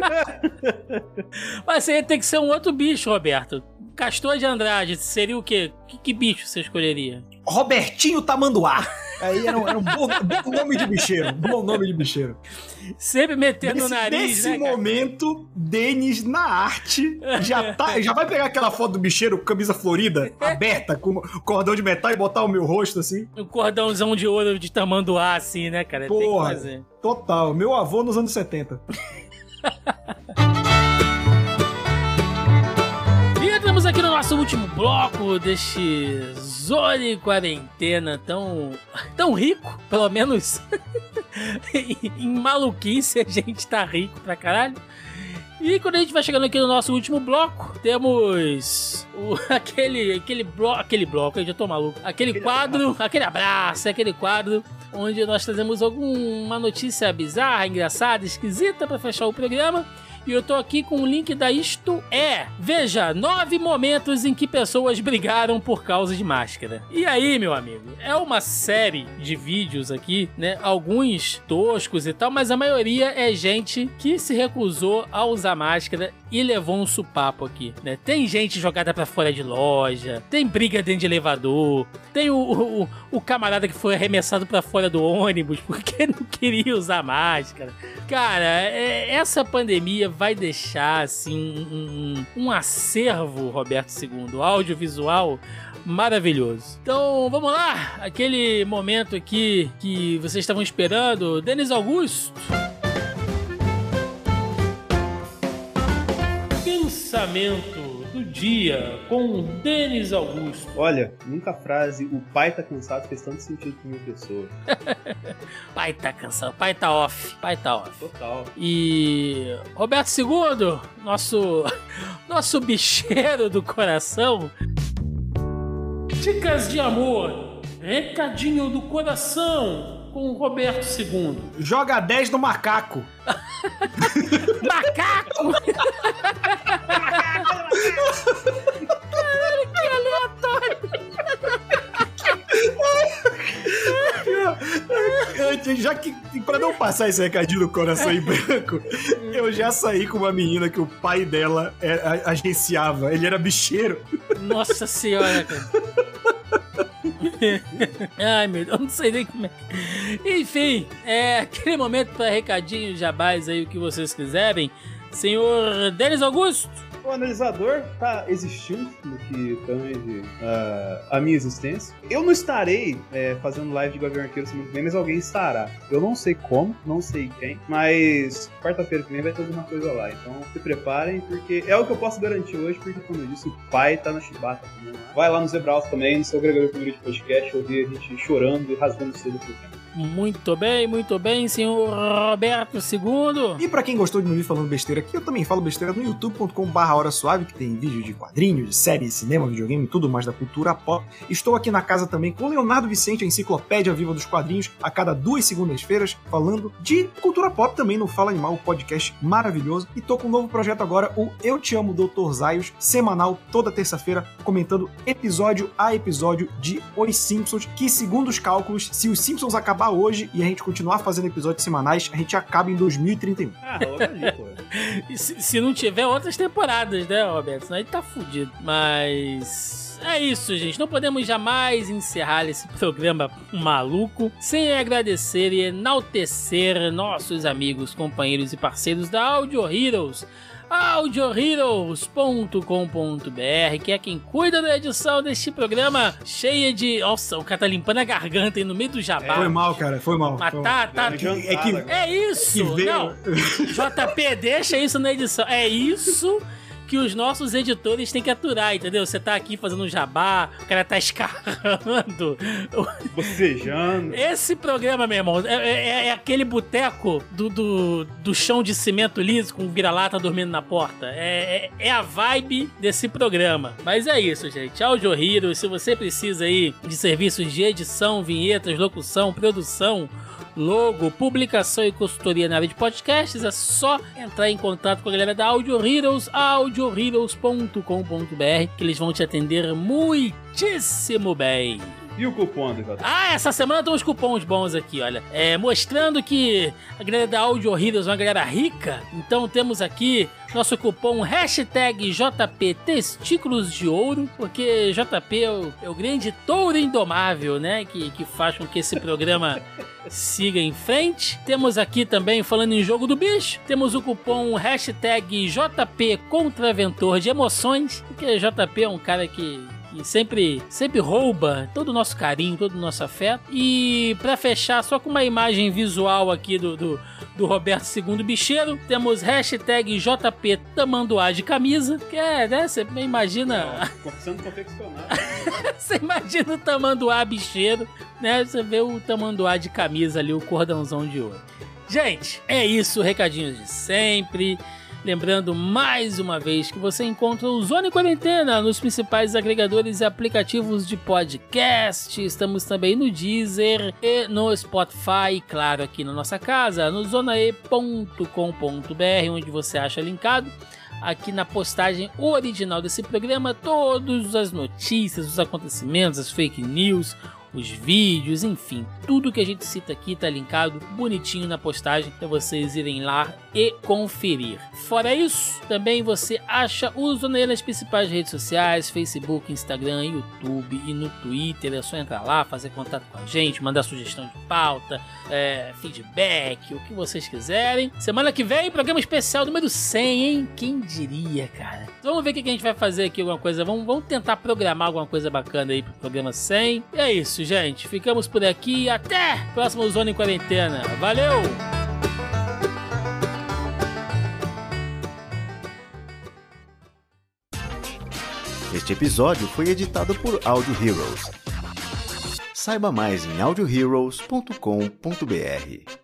Speaker 1: Mas ia ter que ser um outro bicho, Roberto. Castor de Andrade seria o quê? Que, que bicho você escolheria?
Speaker 2: Robertinho Tamanduá. Aí era um, era um bom, bom, nome de bicheiro. Bom nome de bicheiro.
Speaker 1: Sempre metendo nesse, o nariz,
Speaker 2: Nesse
Speaker 1: né,
Speaker 2: momento, Denis na arte já, tá, já vai pegar aquela foto do bicheiro com camisa florida, aberta, com cordão de metal e botar o meu rosto assim.
Speaker 1: Um cordãozão de ouro de tamanduá, assim, né, cara?
Speaker 2: Porra, total. Meu avô nos anos 70.
Speaker 1: aqui no nosso último bloco deste Zone Quarentena tão, tão rico, pelo menos em maluquice a gente tá rico pra caralho. E quando a gente vai chegando aqui no nosso último bloco, temos o, aquele, aquele, blo, aquele bloco, eu já tô maluco, aquele quadro, aquele abraço, aquele quadro onde nós trazemos alguma notícia bizarra, engraçada, esquisita para fechar o programa. E eu tô aqui com o link da Isto É. Veja, nove momentos em que pessoas brigaram por causa de máscara. E aí, meu amigo, é uma série de vídeos aqui, né? Alguns toscos e tal, mas a maioria é gente que se recusou a usar máscara e levou um supapo aqui, né? Tem gente jogada para fora de loja, tem briga dentro de elevador, tem o, o, o camarada que foi arremessado para fora do ônibus porque não queria usar máscara. Cara, é, essa pandemia vai deixar assim um, um acervo, Roberto II, audiovisual maravilhoso. Então, vamos lá, aquele momento aqui que vocês estavam esperando, Denis Augusto. Pensamento do dia com Denis Augusto.
Speaker 3: Olha, nunca a frase o pai tá cansado fez tanto sentido pra minha pessoa.
Speaker 1: pai tá cansado, pai tá off, pai tá off.
Speaker 3: Total.
Speaker 1: E Roberto II, nosso nosso bicheiro do coração. Dicas de amor, recadinho do coração com o Roberto II.
Speaker 2: Joga 10 no macaco.
Speaker 1: macaco! Caralho, que aleatório!
Speaker 2: já que, pra não passar esse recadinho no coração em branco, eu já saí com uma menina que o pai dela é, agenciava. Ele era bicheiro.
Speaker 1: Nossa senhora, cara. Ai, meu Deus, eu não sei nem como é. Enfim, é aquele momento para recadinho jabás aí, o que vocês quiserem. Senhor Denis Augusto.
Speaker 3: O analisador tá existindo no que tange uh, a minha existência. Eu não estarei é, fazendo live de Gavião Arqueiro semana que vem, mas alguém estará. Eu não sei como, não sei quem, mas quarta-feira que vem vai ter alguma coisa lá. Então se preparem, porque é o que eu posso garantir hoje, porque como eu disse, o pai tá na chibata também. Vai lá no Zebraus também, no seu agregador de podcast, ouvir a gente chorando e rasgando cedo por tempo.
Speaker 1: Muito bem, muito bem, senhor Roberto II.
Speaker 2: E para quem gostou de me ouvir falando besteira aqui, eu também falo besteira no youtube.com.br Hora Suave, que tem vídeo de quadrinhos, de séries, cinema, videogame, tudo mais da cultura pop. Estou aqui na casa também com Leonardo Vicente, a enciclopédia viva dos quadrinhos, a cada duas segundas-feiras, falando de cultura pop também no Fala Animal, podcast maravilhoso. E tô com um novo projeto agora, o Eu Te Amo, Dr. Zaios, semanal, toda terça-feira, comentando episódio a episódio de Os Simpsons, que segundo os cálculos, se os Simpsons acabar acabar hoje e a gente continuar fazendo episódios semanais, a gente acaba em 2031. Ah, ali,
Speaker 1: pô. se, se não tiver outras temporadas, né, Roberto? Senão a gente tá fudido. Mas. É isso, gente. Não podemos jamais encerrar esse programa maluco sem agradecer e enaltecer nossos amigos, companheiros e parceiros da Audio Heroes audioheroes.com.br, que é quem cuida da edição deste programa, cheia de. Nossa, o cara tá limpando a garganta aí no meio do jabá.
Speaker 2: É, foi mal, cara, foi mal.
Speaker 1: Mas
Speaker 2: foi
Speaker 1: tá, tá.
Speaker 2: É que, é, que,
Speaker 1: é isso! Não, JP, deixa isso na edição. É isso que os nossos editores têm que aturar, entendeu? Você tá aqui fazendo um jabá, o cara tá escarrando.
Speaker 3: Bocejando.
Speaker 1: Esse programa, meu irmão, é, é, é aquele boteco do, do, do, chão de cimento liso com vira-lata dormindo na porta. É, é, é, a vibe desse programa. Mas é isso, gente. Audio Hero, se você precisa aí de serviços de edição, vinhetas, locução, produção, logo, publicação e consultoria na área de podcasts, é só entrar em contato com a galera da Audio Heroes, audioheroes.com.br, que eles vão te atender muitíssimo bem.
Speaker 3: E o cupom,
Speaker 1: André? Ah, essa semana tem uns cupons bons aqui, olha. É, mostrando que a galera da Audio Heroes é uma galera rica. Então temos aqui nosso cupom hashtag JP Testículos de Ouro, porque JP é o, é o grande touro indomável, né? Que, que faz com que esse programa siga em frente. Temos aqui também, falando em jogo do bicho, temos o cupom hashtag JP Contraventor de Emoções, porque JP é um cara que que sempre, sempre rouba todo o nosso carinho, todo o nosso afeto. E para fechar, só com uma imagem visual aqui do, do, do Roberto II Bicheiro, temos hashtag JP Tamanduá de camisa, que é, né? Você imagina.
Speaker 3: Sendo confeccionado.
Speaker 1: você imagina o Tamanduá bicheiro, né? Você vê o Tamanduá de camisa ali, o cordãozão de ouro. Gente, é isso, recadinhos de sempre. Lembrando mais uma vez que você encontra o Zona Quarentena nos principais agregadores e aplicativos de podcast. Estamos também no Deezer e no Spotify, claro, aqui na nossa casa, no zonae.com.br, onde você acha linkado aqui na postagem original desse programa todas as notícias, os acontecimentos, as fake news, os vídeos, enfim, tudo que a gente cita aqui tá linkado bonitinho na postagem para vocês irem lá e conferir. Fora isso, também você acha o nas principais redes sociais, Facebook, Instagram, YouTube e no Twitter. É só entrar lá, fazer contato com a gente, mandar sugestão de pauta, é, feedback, o que vocês quiserem. Semana que vem, programa especial número 100, hein? Quem diria, cara? Vamos ver o que a gente vai fazer aqui, alguma coisa. Vamos, vamos tentar programar alguma coisa bacana aí pro programa 100. E é isso, gente. Ficamos por aqui. Até próximo Zona em Quarentena. Valeu!
Speaker 4: Este episódio foi editado por Audio Heroes. Saiba mais em audioheroes.com.br.